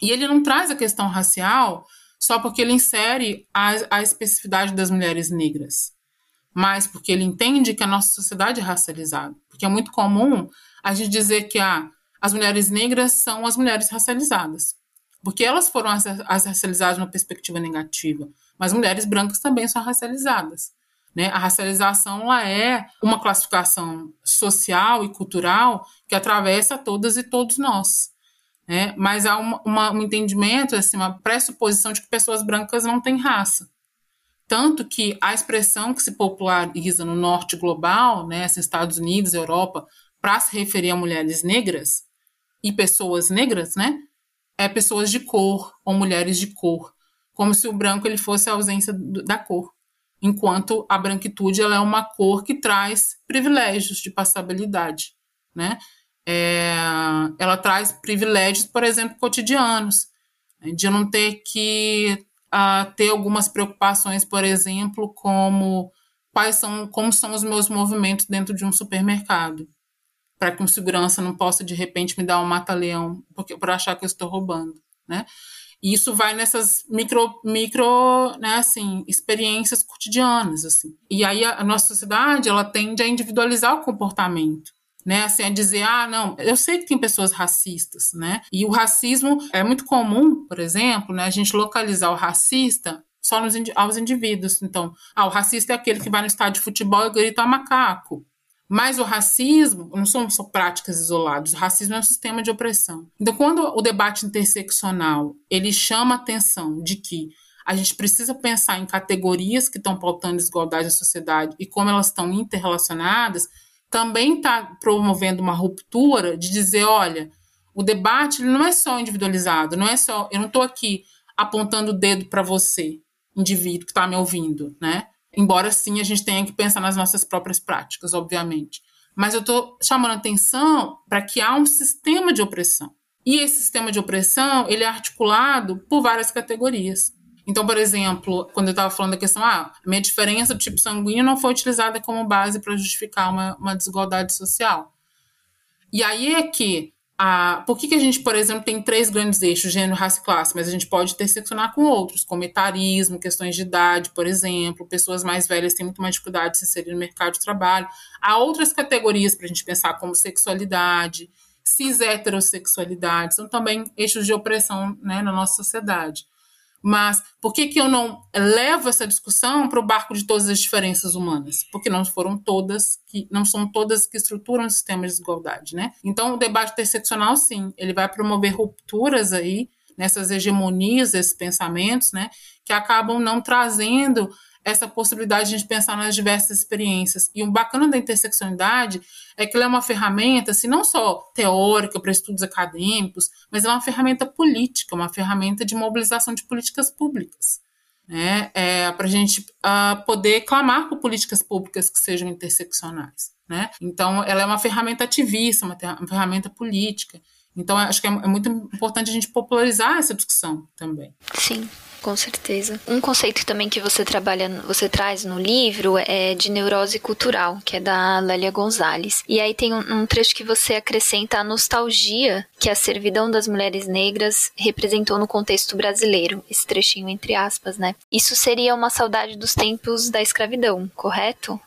E ele não traz a questão racial só porque ele insere a, a especificidade das mulheres negras, mas porque ele entende que a nossa sociedade é racializada. Porque é muito comum a gente dizer que ah, as mulheres negras são as mulheres racializadas, porque elas foram as, as racializadas numa perspectiva negativa, mas mulheres brancas também são racializadas. Né? A racialização ela é uma classificação social e cultural que atravessa todas e todos nós. Né? Mas há uma, uma, um entendimento, assim, uma pressuposição de que pessoas brancas não têm raça. Tanto que a expressão que se populariza no norte global, né, assim, Estados Unidos, Europa, para se referir a mulheres negras e pessoas negras, né, é pessoas de cor ou mulheres de cor, como se o branco ele fosse a ausência da cor, enquanto a branquitude ela é uma cor que traz privilégios de passabilidade, né? É, ela traz privilégios, por exemplo, cotidianos, né, de não ter que uh, ter algumas preocupações, por exemplo, como quais são, como são os meus movimentos dentro de um supermercado, para que um segurança não possa de repente me dar um mata-leão por achar que eu estou roubando, né? E isso vai nessas micro, micro, né, assim, experiências cotidianas, assim. E aí a, a nossa sociedade ela tende a individualizar o comportamento né? Assim, a dizer, ah, não, eu sei que tem pessoas racistas, né? E o racismo é muito comum, por exemplo, né? A gente localizar o racista só nos, aos indivíduos. Então, ah, o racista é aquele que vai no estádio de futebol e grita macaco. Mas o racismo não são só práticas isoladas, o racismo é um sistema de opressão. Então, quando o debate interseccional ele chama a atenção de que a gente precisa pensar em categorias que estão pautando desigualdade na sociedade e como elas estão interrelacionadas, também está promovendo uma ruptura de dizer, olha, o debate não é só individualizado, não é só, eu não estou aqui apontando o dedo para você, indivíduo que está me ouvindo, né? Embora sim a gente tenha que pensar nas nossas próprias práticas, obviamente. Mas eu estou chamando atenção para que há um sistema de opressão. E esse sistema de opressão, ele é articulado por várias categorias. Então, por exemplo, quando eu estava falando da questão, ah, minha diferença do tipo sanguíneo não foi utilizada como base para justificar uma, uma desigualdade social. E aí é que por que, que a gente, por exemplo, tem três grandes eixos, gênero, raça e classe, mas a gente pode interseccionar com outros, como etarismo, questões de idade, por exemplo, pessoas mais velhas têm muito mais dificuldade de se inserir no mercado de trabalho. Há outras categorias para a gente pensar, como sexualidade, cis heterossexualidade, são também eixos de opressão né, na nossa sociedade. Mas por que, que eu não levo essa discussão para o barco de todas as diferenças humanas? Porque não foram todas que não são todas que estruturam o sistema de desigualdade, né? Então o debate interseccional, sim, ele vai promover rupturas aí nessas hegemonias, esses pensamentos, né, que acabam não trazendo essa possibilidade de a gente pensar nas diversas experiências. E o bacana da interseccionalidade é que ela é uma ferramenta, assim, não só teórica para estudos acadêmicos, mas é uma ferramenta política, uma ferramenta de mobilização de políticas públicas. Né? É, para a gente uh, poder clamar por políticas públicas que sejam interseccionais. Né? Então, ela é uma ferramenta ativista, uma, uma ferramenta política. Então, acho que é, é muito importante a gente popularizar essa discussão também. Sim com certeza. Um conceito também que você trabalha, você traz no livro é de neurose cultural, que é da Lélia Gonzalez. E aí tem um, um trecho que você acrescenta a nostalgia que a servidão das mulheres negras representou no contexto brasileiro. Esse trechinho entre aspas, né? Isso seria uma saudade dos tempos da escravidão, correto?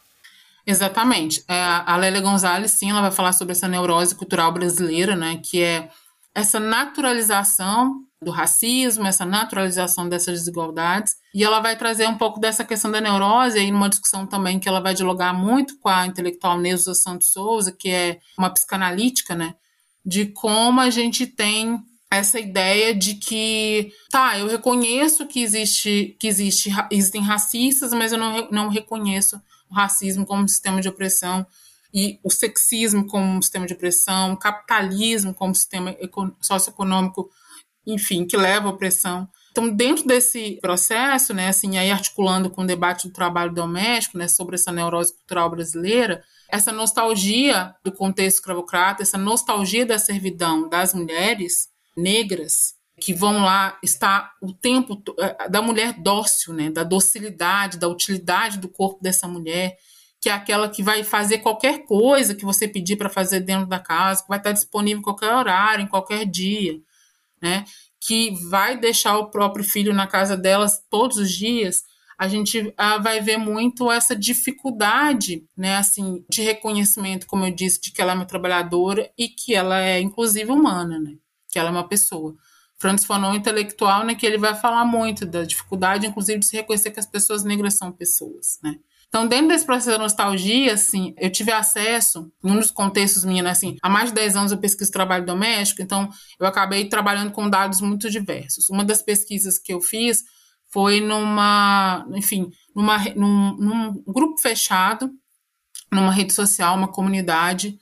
Exatamente. É, a Lélia Gonzalez, sim, ela vai falar sobre essa neurose cultural brasileira, né? Que é essa naturalização do racismo, essa naturalização dessas desigualdades. E ela vai trazer um pouco dessa questão da neurose, aí numa discussão também que ela vai dialogar muito com a intelectual Neuza Santos Souza, que é uma psicanalítica, né? De como a gente tem essa ideia de que, tá, eu reconheço que existe, que existe, existem racistas, mas eu não, não reconheço o racismo como um sistema de opressão e o sexismo como um sistema de opressão, o capitalismo como um sistema socioeconômico enfim, que leva à opressão. Então, dentro desse processo, né, assim, aí articulando com o debate do trabalho doméstico, né, sobre essa neurose cultural brasileira, essa nostalgia do contexto escravocrata, essa nostalgia da servidão das mulheres negras que vão lá estar o tempo eh, da mulher dócil, né, da docilidade, da utilidade do corpo dessa mulher, que é aquela que vai fazer qualquer coisa que você pedir para fazer dentro da casa, que vai estar disponível em qualquer horário, em qualquer dia né? Que vai deixar o próprio filho na casa delas todos os dias, a gente ah, vai ver muito essa dificuldade, né, assim, de reconhecimento, como eu disse, de que ela é uma trabalhadora e que ela é, inclusive, humana, né? Que ela é uma pessoa. Francis Fanon, intelectual, né, que ele vai falar muito da dificuldade, inclusive, de se reconhecer que as pessoas negras são pessoas, né? Então, dentro desse processo da nostalgia, assim, eu tive acesso, um dos contextos meninos, assim, há mais de 10 anos eu pesquiso trabalho doméstico, então eu acabei trabalhando com dados muito diversos. Uma das pesquisas que eu fiz foi numa, enfim, numa, num, num grupo fechado, numa rede social, uma comunidade,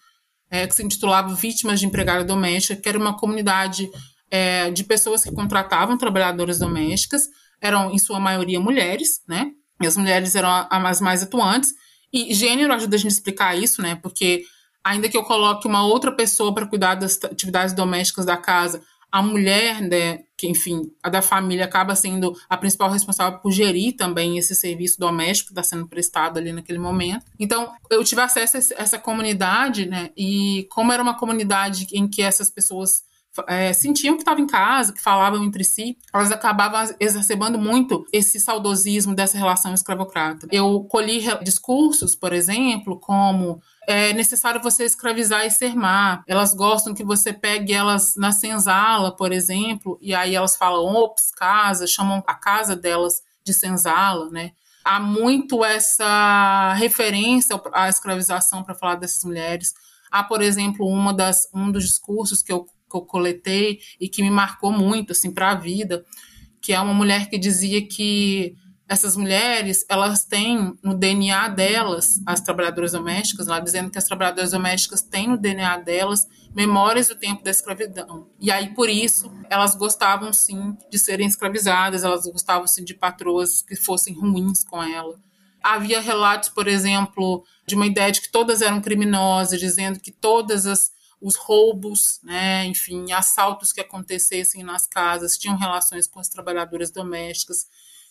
é, que se intitulava Vítimas de Empregada Doméstica, que era uma comunidade é, de pessoas que contratavam trabalhadoras domésticas, eram em sua maioria mulheres, né? E as mulheres eram as mais atuantes. E gênero ajuda a gente a explicar isso, né? Porque ainda que eu coloque uma outra pessoa para cuidar das atividades domésticas da casa, a mulher, né, que enfim, a da família acaba sendo a principal responsável por gerir também esse serviço doméstico que está sendo prestado ali naquele momento. Então, eu tive acesso a essa comunidade, né? E como era uma comunidade em que essas pessoas é, sentiam que estavam em casa, que falavam entre si, elas acabavam exacerbando muito esse saudosismo dessa relação escravocrata. Eu colhi discursos, por exemplo, como é necessário você escravizar e ser má. Elas gostam que você pegue elas na senzala, por exemplo, e aí elas falam, ops, casa, chamam a casa delas de senzala, né? Há muito essa referência à escravização para falar dessas mulheres. Há, por exemplo, uma das, um dos discursos que eu que eu coletei e que me marcou muito assim para a vida, que é uma mulher que dizia que essas mulheres, elas têm no DNA delas, as trabalhadoras domésticas, lá dizendo que as trabalhadoras domésticas têm no DNA delas memórias do tempo da escravidão. E aí, por isso, elas gostavam sim de serem escravizadas, elas gostavam sim de patroas que fossem ruins com ela. Havia relatos, por exemplo, de uma ideia de que todas eram criminosas, dizendo que todas as os roubos, né, enfim, assaltos que acontecessem nas casas tinham relações com as trabalhadoras domésticas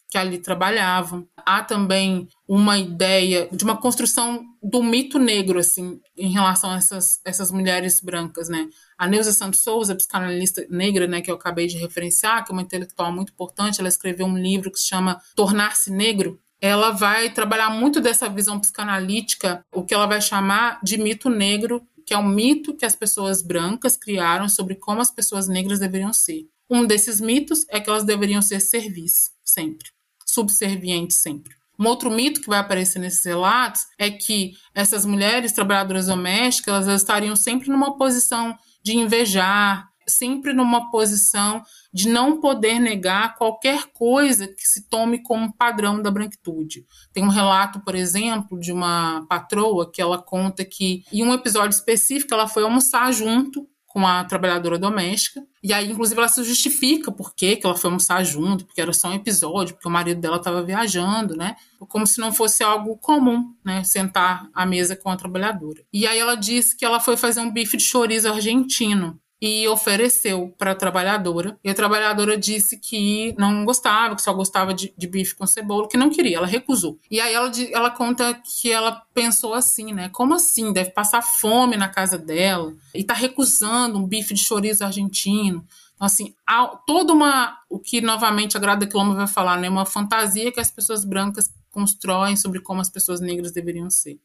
que ali trabalhavam. Há também uma ideia de uma construção do mito negro, assim, em relação a essas, essas mulheres brancas, né? A Neuza Santos Souza, psicanalista negra, né, que eu acabei de referenciar, que é uma intelectual muito importante, ela escreveu um livro que se chama Tornar-se Negro, ela vai trabalhar muito dessa visão psicanalítica, o que ela vai chamar de mito negro que é um mito que as pessoas brancas criaram sobre como as pessoas negras deveriam ser. Um desses mitos é que elas deveriam ser servis, sempre, subservientes sempre. Um outro mito que vai aparecer nesses relatos é que essas mulheres trabalhadoras domésticas elas estariam sempre numa posição de invejar, sempre numa posição de não poder negar qualquer coisa que se tome como padrão da branquitude. Tem um relato, por exemplo, de uma patroa que ela conta que, em um episódio específico, ela foi almoçar junto com a trabalhadora doméstica. E aí, inclusive, ela se justifica por que ela foi almoçar junto, porque era só um episódio, porque o marido dela estava viajando, né? Como se não fosse algo comum, né? Sentar à mesa com a trabalhadora. E aí ela disse que ela foi fazer um bife de chorizo argentino e ofereceu para a trabalhadora. E a trabalhadora disse que não gostava, que só gostava de, de, bife com cebola, que não queria, ela recusou. E aí ela, ela conta que ela pensou assim, né? Como assim? Deve passar fome na casa dela e tá recusando um bife de chorizo argentino. Então, assim, há toda uma. O que novamente a Grada Quilombo vai falar, né? Uma fantasia que as pessoas brancas constroem sobre como as pessoas negras deveriam ser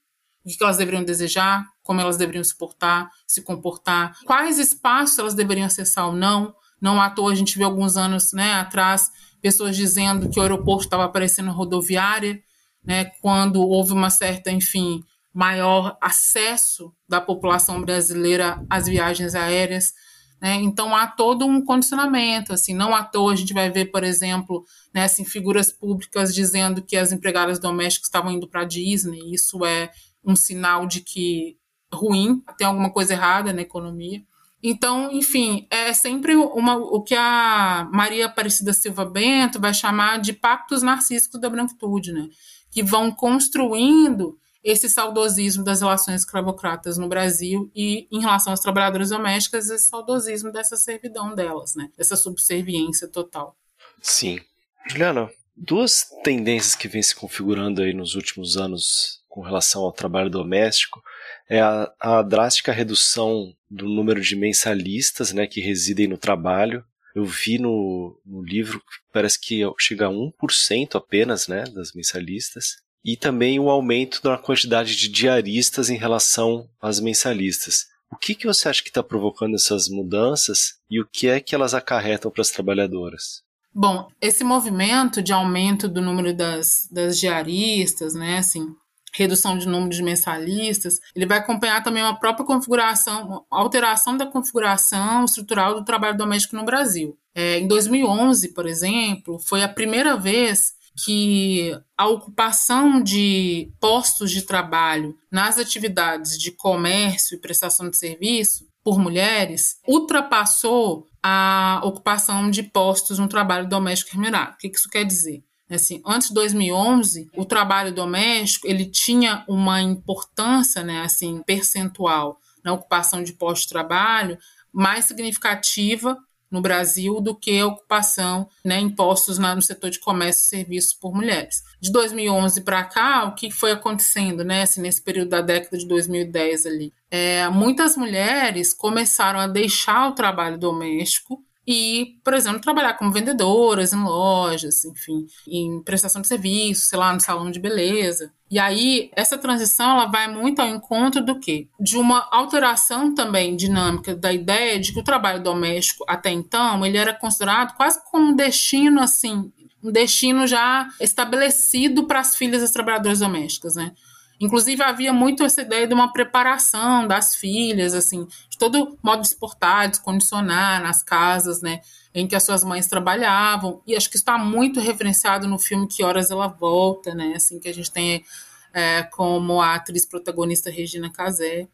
o que elas deveriam desejar, como elas deveriam se portar, se comportar, quais espaços elas deveriam acessar ou não. Não à toa a gente viu alguns anos né, atrás pessoas dizendo que o aeroporto estava aparecendo rodoviária, né, quando houve uma certa, enfim, maior acesso da população brasileira às viagens aéreas. Né? Então há todo um condicionamento, assim, não à toa a gente vai ver, por exemplo, né, assim, figuras públicas dizendo que as empregadas domésticas estavam indo para a Disney, isso é um sinal de que ruim, tem alguma coisa errada na economia. Então, enfim, é sempre uma, o que a Maria Aparecida Silva Bento vai chamar de pactos narcísicos da branquitude, né? que vão construindo esse saudosismo das relações escravocratas no Brasil e, em relação às trabalhadoras domésticas, esse saudosismo dessa servidão delas, né? dessa subserviência total. Sim. Juliana, duas tendências que vêm se configurando aí nos últimos anos com relação ao trabalho doméstico é a, a drástica redução do número de mensalistas né, que residem no trabalho. Eu vi no, no livro que parece que chega a 1% apenas né, das mensalistas. E também o aumento da quantidade de diaristas em relação às mensalistas. O que, que você acha que está provocando essas mudanças e o que é que elas acarretam para as trabalhadoras? Bom, esse movimento de aumento do número das, das diaristas, né, assim, redução de número de mensalistas, ele vai acompanhar também uma própria configuração, alteração da configuração estrutural do trabalho doméstico no Brasil. É, em 2011, por exemplo, foi a primeira vez que a ocupação de postos de trabalho nas atividades de comércio e prestação de serviço por mulheres ultrapassou a ocupação de postos no trabalho doméstico remunerado. O que isso quer dizer? Assim, antes de 2011, o trabalho doméstico ele tinha uma importância, né, assim, percentual na ocupação de postos de trabalho mais significativa no Brasil do que a ocupação, né, impostos no setor de comércio e serviços por mulheres. De 2011 para cá, o que foi acontecendo, né, assim, nesse período da década de 2010 ali? É, muitas mulheres começaram a deixar o trabalho doméstico e, por exemplo, trabalhar como vendedoras em lojas, enfim, em prestação de serviço, sei lá, no salão de beleza. E aí, essa transição ela vai muito ao encontro do quê? De uma alteração também dinâmica da ideia de que o trabalho doméstico, até então, ele era considerado quase como um destino, assim, um destino já estabelecido para as filhas das trabalhadoras domésticas, né? Inclusive, havia muito essa ideia de uma preparação das filhas, assim, de todo modo de exportar, de condicionar nas casas, né, em que as suas mães trabalhavam. E acho que está muito referenciado no filme Que Horas Ela Volta, né, assim, que a gente tem é, como a atriz protagonista Regina Casé.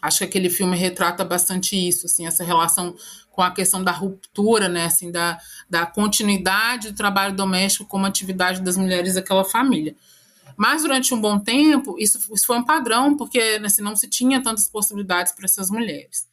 Acho que aquele filme retrata bastante isso, assim, essa relação com a questão da ruptura, né, assim, da, da continuidade do trabalho doméstico como atividade das mulheres daquela família. Mas durante um bom tempo, isso, isso foi um padrão, porque né, assim, não se tinha tantas possibilidades para essas mulheres.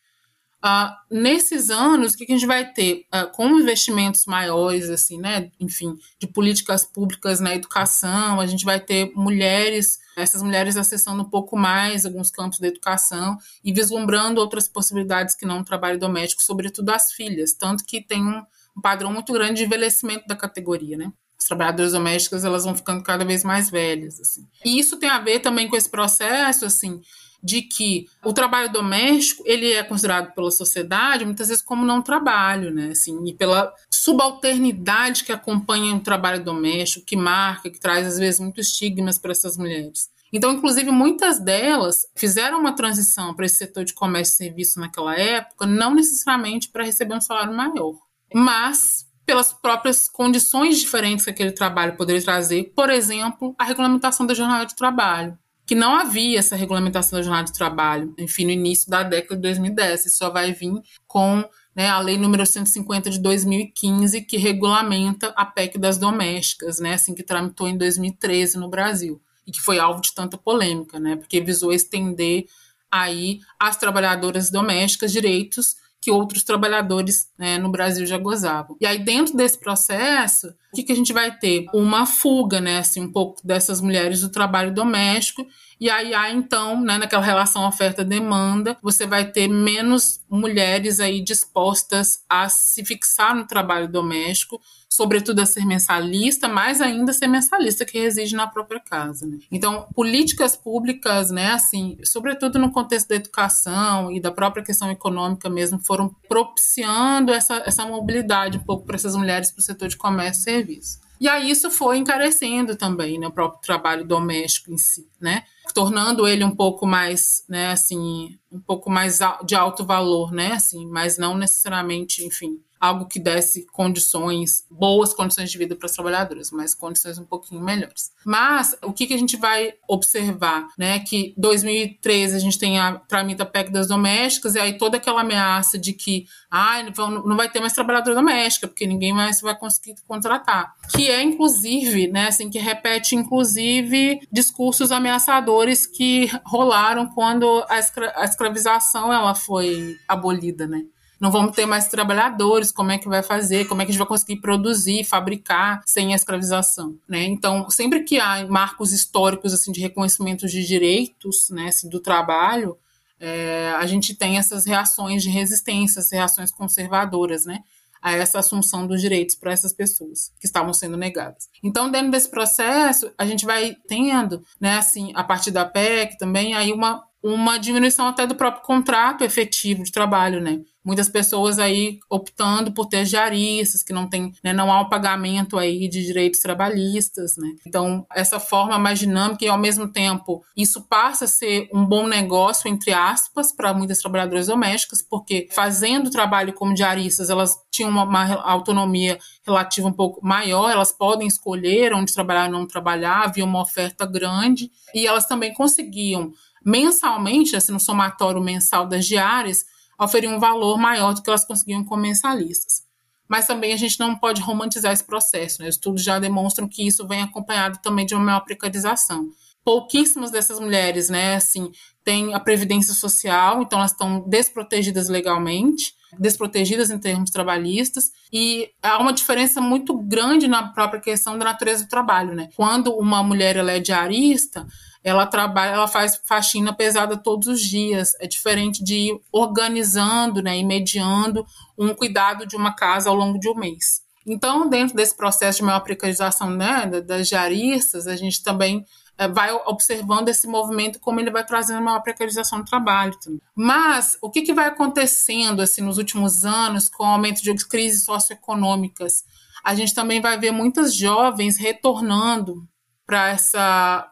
Uh, nesses anos, o que, que, a gente vai ter? Uh, com investimentos maiores, assim, né? Enfim, de políticas públicas na educação, a gente vai ter mulheres, essas mulheres acessando um pouco mais alguns campos da educação e vislumbrando outras possibilidades que não o trabalho doméstico, sobretudo as filhas, tanto que tem um, um padrão muito grande de envelhecimento da categoria, né? As trabalhadoras domésticas elas vão ficando cada vez mais velhas assim. E isso tem a ver também com esse processo assim de que o trabalho doméstico ele é considerado pela sociedade muitas vezes como não trabalho, né? Assim, e pela subalternidade que acompanha o trabalho doméstico, que marca, que traz às vezes muitos estigmas para essas mulheres. Então, inclusive, muitas delas fizeram uma transição para esse setor de comércio e serviço naquela época, não necessariamente para receber um salário maior, mas pelas próprias condições diferentes que aquele trabalho poderia trazer, por exemplo, a regulamentação da jornada de trabalho, que não havia essa regulamentação da jornada de trabalho, enfim, no início da década de 2010, isso só vai vir com né, a lei número 150 de 2015, que regulamenta a PEC das domésticas, né, assim que tramitou em 2013 no Brasil, e que foi alvo de tanta polêmica, né, porque visou estender aí às trabalhadoras domésticas direitos que outros trabalhadores né, no Brasil já gozavam. E aí, dentro desse processo, o que, que a gente vai ter? Uma fuga, né, assim, um pouco dessas mulheres do trabalho doméstico e aí há então, né, naquela relação oferta-demanda, você vai ter menos mulheres aí dispostas a se fixar no trabalho doméstico, sobretudo a ser mensalista, mais ainda ser mensalista que reside na própria casa. Né? Então, políticas públicas, né, assim, sobretudo no contexto da educação e da própria questão econômica mesmo, foram propiciando essa, essa mobilidade um pouco para essas mulheres para o setor de comércio e serviço. E aí isso foi encarecendo também né, o próprio trabalho doméstico em si, né? Tornando ele um pouco mais, né, assim, um pouco mais de alto valor, né, assim, mas não necessariamente, enfim, algo que desse condições, boas condições de vida para os trabalhadores, mas condições um pouquinho melhores. Mas o que, que a gente vai observar, né? Que 2013 a gente tem a tramita PEC das domésticas e aí toda aquela ameaça de que ah, não vai ter mais trabalhadora doméstica, porque ninguém mais vai conseguir contratar. Que é, inclusive, né, assim, que repete, inclusive, discursos ameaçadores que rolaram quando a, escra a escravização ela foi abolida, né? não vamos ter mais trabalhadores, como é que vai fazer, como é que a gente vai conseguir produzir, fabricar sem a escravização, né? Então, sempre que há marcos históricos assim de reconhecimento de direitos, né, assim, do trabalho, é, a gente tem essas reações de resistência, essas reações conservadoras, né? A essa assunção dos direitos para essas pessoas que estavam sendo negadas. Então, dentro desse processo, a gente vai tendo, né, assim, a partir da PEC também, aí uma uma diminuição até do próprio contrato efetivo de trabalho, né? Muitas pessoas aí optando por ter diaristas, que não tem, né, não há um pagamento aí de direitos trabalhistas, né? Então, essa forma mais dinâmica e ao mesmo tempo isso passa a ser um bom negócio entre aspas para muitas trabalhadoras domésticas, porque fazendo o trabalho como diaristas, elas tinham uma, uma autonomia relativa um pouco maior, elas podem escolher onde trabalhar ou não trabalhar, havia uma oferta grande e elas também conseguiam mensalmente, assim, no somatório mensal das diárias, oferir um valor maior do que elas conseguiam com mensalistas. Mas também a gente não pode romantizar esse processo. Né? Os estudos já demonstram que isso vem acompanhado também de uma maior precarização. Pouquíssimas dessas mulheres, né, assim, têm a previdência social, então elas estão desprotegidas legalmente, desprotegidas em termos trabalhistas, e há uma diferença muito grande na própria questão da natureza do trabalho, né? Quando uma mulher ela é diarista, ela trabalha, ela faz faxina pesada todos os dias. É diferente de ir organizando, né, e mediando um cuidado de uma casa ao longo de um mês. Então, dentro desse processo de maior precarização né, das diaristas, a gente também é, vai observando esse movimento como ele vai trazendo maior precarização do trabalho também. Mas o que, que vai acontecendo assim nos últimos anos com o aumento de crises socioeconômicas? A gente também vai ver muitas jovens retornando para essa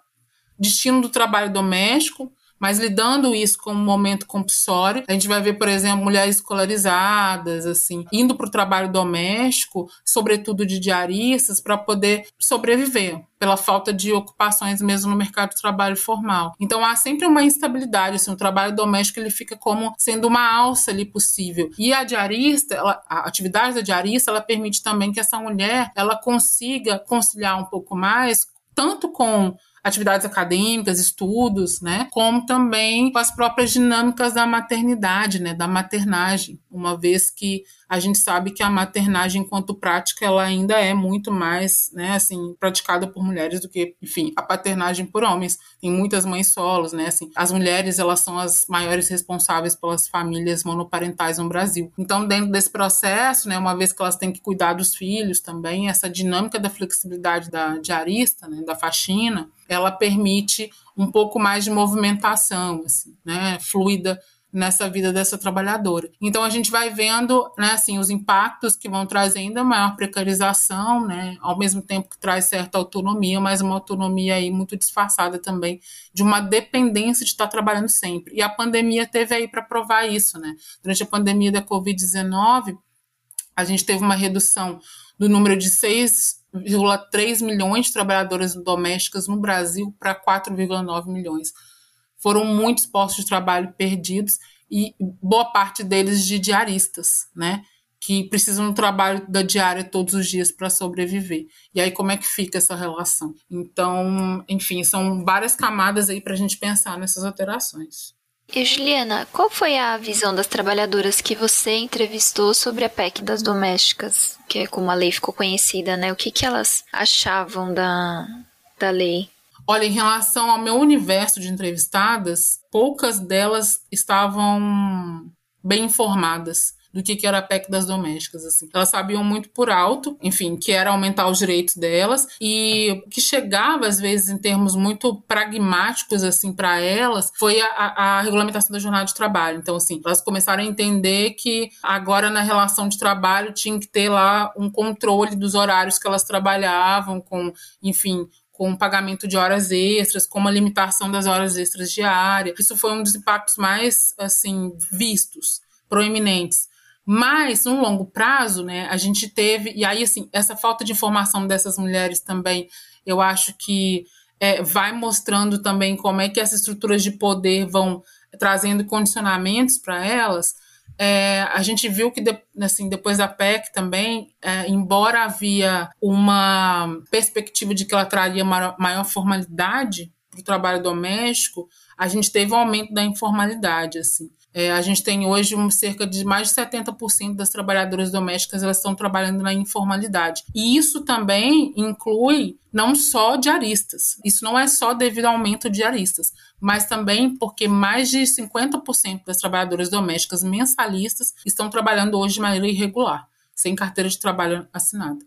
destino do trabalho doméstico, mas lidando isso com um momento compulsório. A gente vai ver, por exemplo, mulheres escolarizadas, assim, indo para o trabalho doméstico, sobretudo de diaristas, para poder sobreviver, pela falta de ocupações mesmo no mercado de trabalho formal. Então há sempre uma instabilidade, assim, o trabalho doméstico ele fica como sendo uma alça ali possível. E a diarista, ela, a atividade da diarista, ela permite também que essa mulher ela consiga conciliar um pouco mais tanto com atividades acadêmicas, estudos, né? Como também com as próprias dinâmicas da maternidade, né? Da maternagem, uma vez que a gente sabe que a maternagem, enquanto prática, ela ainda é muito mais, né, assim, praticada por mulheres do que, enfim, a paternagem por homens. Tem muitas mães solos, né, assim, as mulheres, elas são as maiores responsáveis pelas famílias monoparentais no Brasil. Então, dentro desse processo, né, uma vez que elas têm que cuidar dos filhos também, essa dinâmica da flexibilidade da diarista, né, da faxina, ela permite um pouco mais de movimentação, assim, né, fluida nessa vida dessa trabalhadora. Então a gente vai vendo, né, assim, os impactos que vão trazendo a maior precarização, né, ao mesmo tempo que traz certa autonomia, mas uma autonomia aí muito disfarçada também de uma dependência de estar trabalhando sempre. E a pandemia teve aí para provar isso, né? Durante a pandemia da COVID-19, a gente teve uma redução do número de 6,3 milhões de trabalhadoras domésticas no Brasil para 4,9 milhões foram muitos postos de trabalho perdidos e boa parte deles de diaristas, né? Que precisam do trabalho da diária todos os dias para sobreviver. E aí, como é que fica essa relação? Então, enfim, são várias camadas aí para a gente pensar nessas alterações. E Juliana, qual foi a visão das trabalhadoras que você entrevistou sobre a PEC das domésticas, que é como a lei ficou conhecida, né? O que, que elas achavam da, da lei? Olha, em relação ao meu universo de entrevistadas, poucas delas estavam bem informadas do que, que era a PEC das domésticas. Assim. Elas sabiam muito por alto, enfim, que era aumentar os direitos delas e o que chegava às vezes em termos muito pragmáticos assim para elas foi a, a, regulamentação da jornada de trabalho. Então, assim, elas começaram a entender que agora na relação de trabalho tinha que ter lá um controle dos horários que elas trabalhavam, com, enfim, com pagamento de horas extras, com uma limitação das horas extras diárias. Isso foi um dos impactos mais, assim, vistos, proeminentes. Mas, no longo prazo, né, a gente teve, e aí, assim, essa falta de informação dessas mulheres também, eu acho que é, vai mostrando também como é que essas estruturas de poder vão trazendo condicionamentos para elas, é, a gente viu que de, assim, depois da PEC também, é, embora havia uma perspectiva de que ela traria maior, maior formalidade para o trabalho doméstico, a gente teve um aumento da informalidade. Assim. É, a gente tem hoje um, cerca de mais de 70% das trabalhadoras domésticas elas estão trabalhando na informalidade. E isso também inclui não só diaristas. Isso não é só devido ao aumento de diaristas, mas também porque mais de 50% das trabalhadoras domésticas mensalistas estão trabalhando hoje de maneira irregular, sem carteira de trabalho assinada.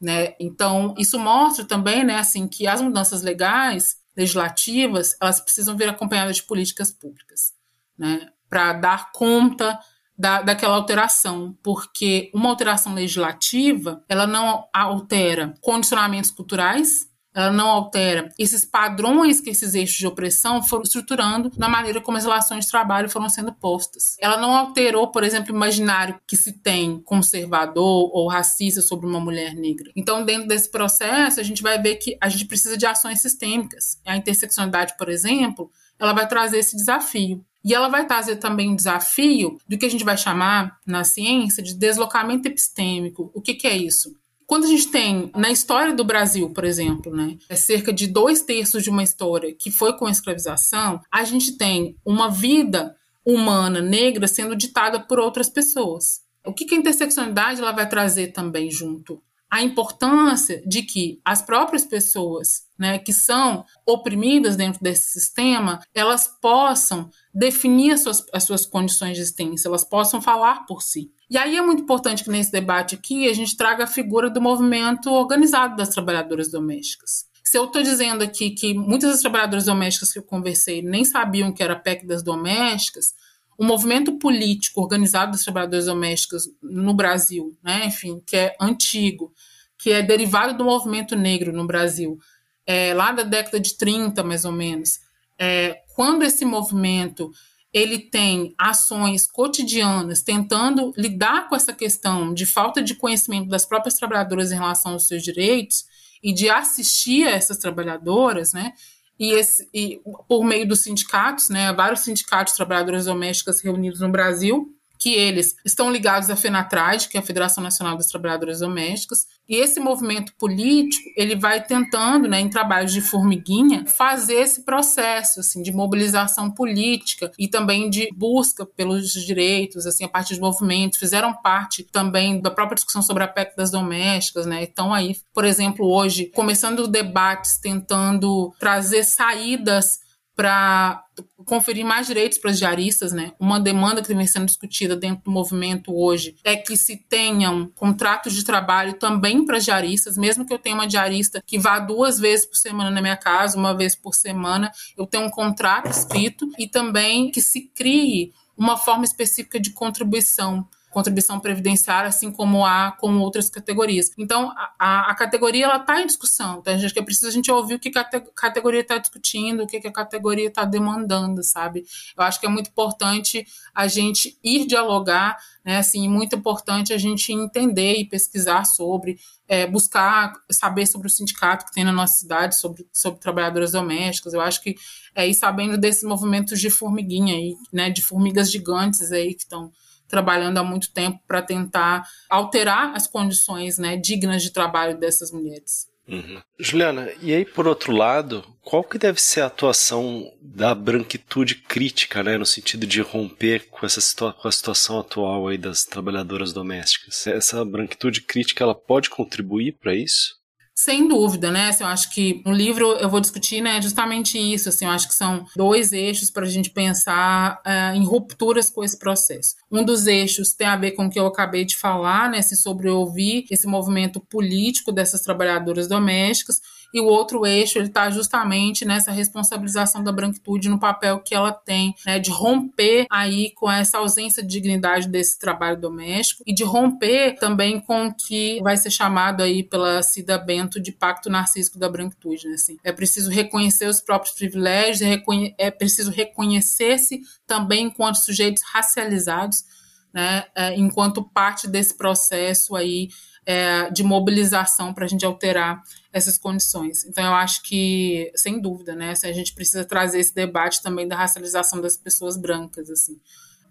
Né? Então, isso mostra também né, assim, que as mudanças legais legislativas, elas precisam vir acompanhadas de políticas públicas, né, para dar conta da, daquela alteração, porque uma alteração legislativa, ela não altera condicionamentos culturais, ela não altera esses padrões que esses eixos de opressão foram estruturando na maneira como as relações de trabalho foram sendo postas. Ela não alterou, por exemplo, o imaginário que se tem conservador ou racista sobre uma mulher negra. Então, dentro desse processo, a gente vai ver que a gente precisa de ações sistêmicas. A interseccionalidade, por exemplo, ela vai trazer esse desafio. E ela vai trazer também um desafio do que a gente vai chamar na ciência de deslocamento epistêmico. O que, que é isso? Quando a gente tem, na história do Brasil, por exemplo, né, é cerca de dois terços de uma história que foi com a escravização, a gente tem uma vida humana negra sendo ditada por outras pessoas. O que, que a interseccionalidade ela vai trazer também junto? A importância de que as próprias pessoas né, que são oprimidas dentro desse sistema, elas possam definir as suas, as suas condições de existência, elas possam falar por si. E aí é muito importante que nesse debate aqui a gente traga a figura do movimento organizado das trabalhadoras domésticas. Se eu estou dizendo aqui que muitas das trabalhadoras domésticas que eu conversei nem sabiam que era a PEC das domésticas, o movimento político organizado das trabalhadoras domésticas no Brasil, né, enfim, que é antigo, que é derivado do movimento negro no Brasil, é, lá da década de 30, mais ou menos, é, quando esse movimento ele tem ações cotidianas tentando lidar com essa questão de falta de conhecimento das próprias trabalhadoras em relação aos seus direitos e de assistir a essas trabalhadoras, né? E, esse, e por meio dos sindicatos, né? Vários sindicatos de trabalhadoras domésticas reunidos no Brasil, que eles estão ligados à FENATRAD, que é a Federação Nacional das Trabalhadoras Domésticas, e esse movimento político, ele vai tentando, né, em trabalhos de formiguinha, fazer esse processo, assim, de mobilização política e também de busca pelos direitos, assim, a partir de movimentos, fizeram parte também da própria discussão sobre a PEC das domésticas, né, então aí, por exemplo, hoje, começando debates, tentando trazer saídas para conferir mais direitos para as diaristas, né? Uma demanda que vem sendo discutida dentro do movimento hoje é que se tenham contratos de trabalho também para diaristas, mesmo que eu tenha uma diarista que vá duas vezes por semana na minha casa, uma vez por semana, eu tenho um contrato escrito e também que se crie uma forma específica de contribuição contribuição previdenciária, assim como há com outras categorias. Então, a, a categoria ela está em discussão. Então, a gente é preciso a gente ouvir o que a categoria está discutindo, o que a categoria está demandando, sabe? Eu acho que é muito importante a gente ir dialogar, né? Assim, muito importante a gente entender e pesquisar sobre, é, buscar saber sobre o sindicato que tem na nossa cidade, sobre, sobre trabalhadoras domésticas. Eu acho que é ir sabendo desses movimentos de formiguinha aí, né? De formigas gigantes aí que estão trabalhando há muito tempo para tentar alterar as condições né, dignas de trabalho dessas mulheres. Uhum. Juliana, e aí por outro lado, qual que deve ser a atuação da branquitude crítica, né, no sentido de romper com essa situa com a situação atual aí das trabalhadoras domésticas? Essa branquitude crítica ela pode contribuir para isso? Sem dúvida, né? Assim, eu acho que no livro eu vou discutir né, justamente isso. Assim, eu acho que são dois eixos para a gente pensar uh, em rupturas com esse processo. Um dos eixos tem a ver com o que eu acabei de falar, né? Assim, sobre ouvir esse movimento político dessas trabalhadoras domésticas e o outro eixo ele está justamente nessa responsabilização da branquitude no papel que ela tem, né, de romper aí com essa ausência de dignidade desse trabalho doméstico e de romper também com o que vai ser chamado aí pela Cida Bento de pacto narcísico da branquitude, né, assim. É preciso reconhecer os próprios privilégios, é, é preciso reconhecer-se também enquanto sujeitos racializados, né, é, enquanto parte desse processo aí é, de mobilização para a gente alterar essas condições. Então, eu acho que, sem dúvida, né, a gente precisa trazer esse debate também da racialização das pessoas brancas, assim,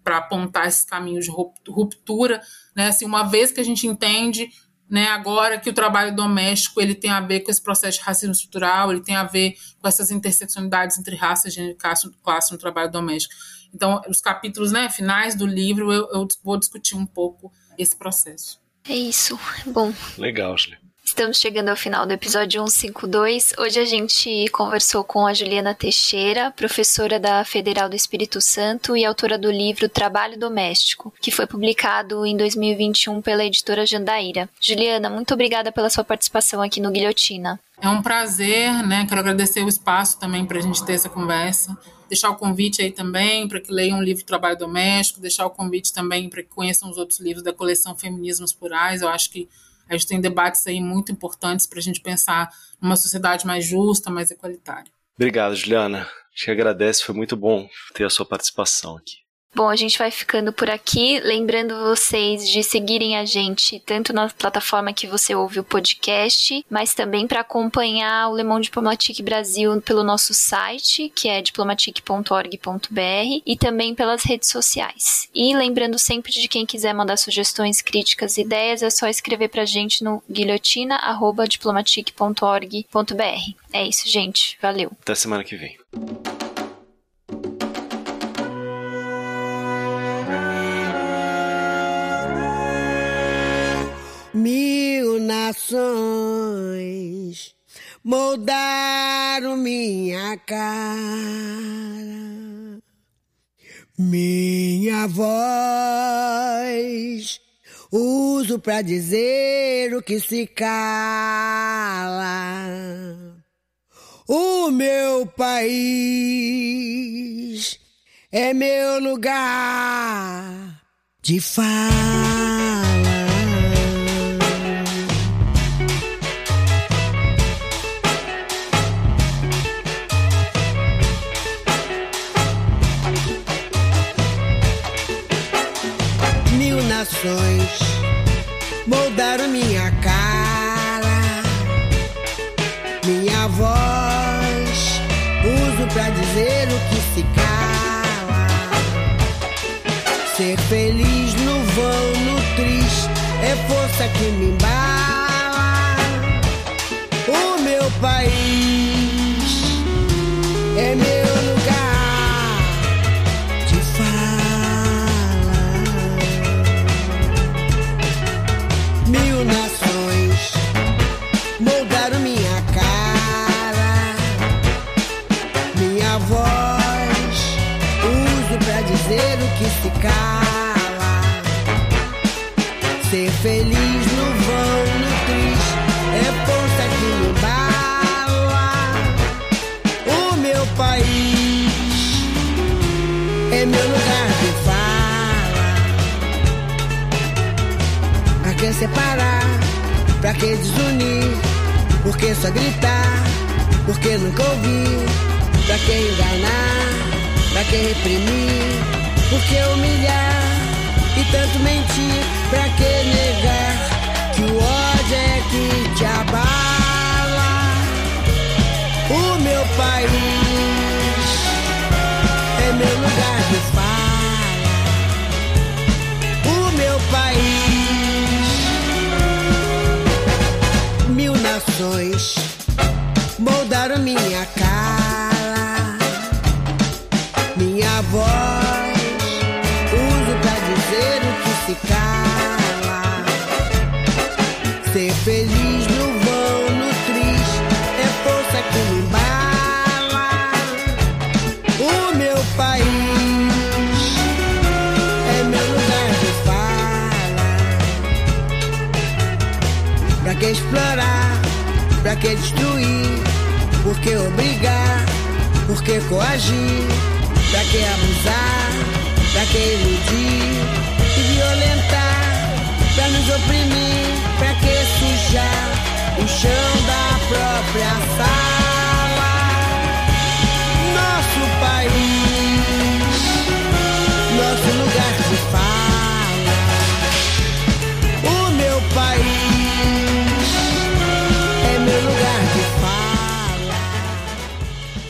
para apontar esses caminhos de ruptura, né, assim, uma vez que a gente entende né, agora que o trabalho doméstico ele tem a ver com esse processo de racismo estrutural, ele tem a ver com essas interseccionalidades entre raça, gênero e classe no trabalho doméstico. Então, os capítulos né, finais do livro, eu, eu vou discutir um pouco esse processo. É isso. Bom. Legal, Julia. Estamos chegando ao final do episódio 152. Hoje a gente conversou com a Juliana Teixeira, professora da Federal do Espírito Santo e autora do livro Trabalho Doméstico, que foi publicado em 2021 pela editora Jandaíra. Juliana, muito obrigada pela sua participação aqui no Guilhotina. É um prazer, né? Quero agradecer o espaço também para a gente ter essa conversa. Deixar o convite aí também para que leiam o livro Trabalho Doméstico, deixar o convite também para que conheçam os outros livros da coleção Feminismos Plurais. Eu acho que a gente tem debates aí muito importantes para a gente pensar numa sociedade mais justa, mais igualitária. Obrigado, Juliana. Te agradeço, foi muito bom ter a sua participação aqui. Bom, a gente vai ficando por aqui. Lembrando vocês de seguirem a gente tanto na plataforma que você ouve o podcast, mas também para acompanhar o Le Monde Diplomatique Brasil pelo nosso site, que é diplomatique.org.br, e também pelas redes sociais. E lembrando sempre de quem quiser mandar sugestões, críticas, ideias, é só escrever para a gente no guilhotina.diplomatique.org.br. É isso, gente. Valeu. Até semana que vem. Nações moldaram minha cara, minha voz uso pra dizer o que se cala. O meu país é meu lugar de fala. Gerações moldaram minha cara, minha voz. Uso pra dizer o que se cala. Ser feliz no vão, no triste, é força que me embala. O meu país separar? Pra que desunir? Por que só gritar? Por que nunca ouvir? Pra que enganar? Pra que reprimir? Por que humilhar? E tanto mentir? Pra que negar? Que o ódio é que te abala. O meu país é meu lugar de fala. Nações moldaram minha cara, minha voz. Uso pra dizer o que se cala. Ser feliz no vão, no triste, é força que me embala. O meu país é meu lugar de fala. Que explorar? Que destruir? Por que obrigar? Por que coagir? Pra que abusar? Pra que iludir e violentar? Pra nos oprimir? Pra que sujar o chão da própria sala?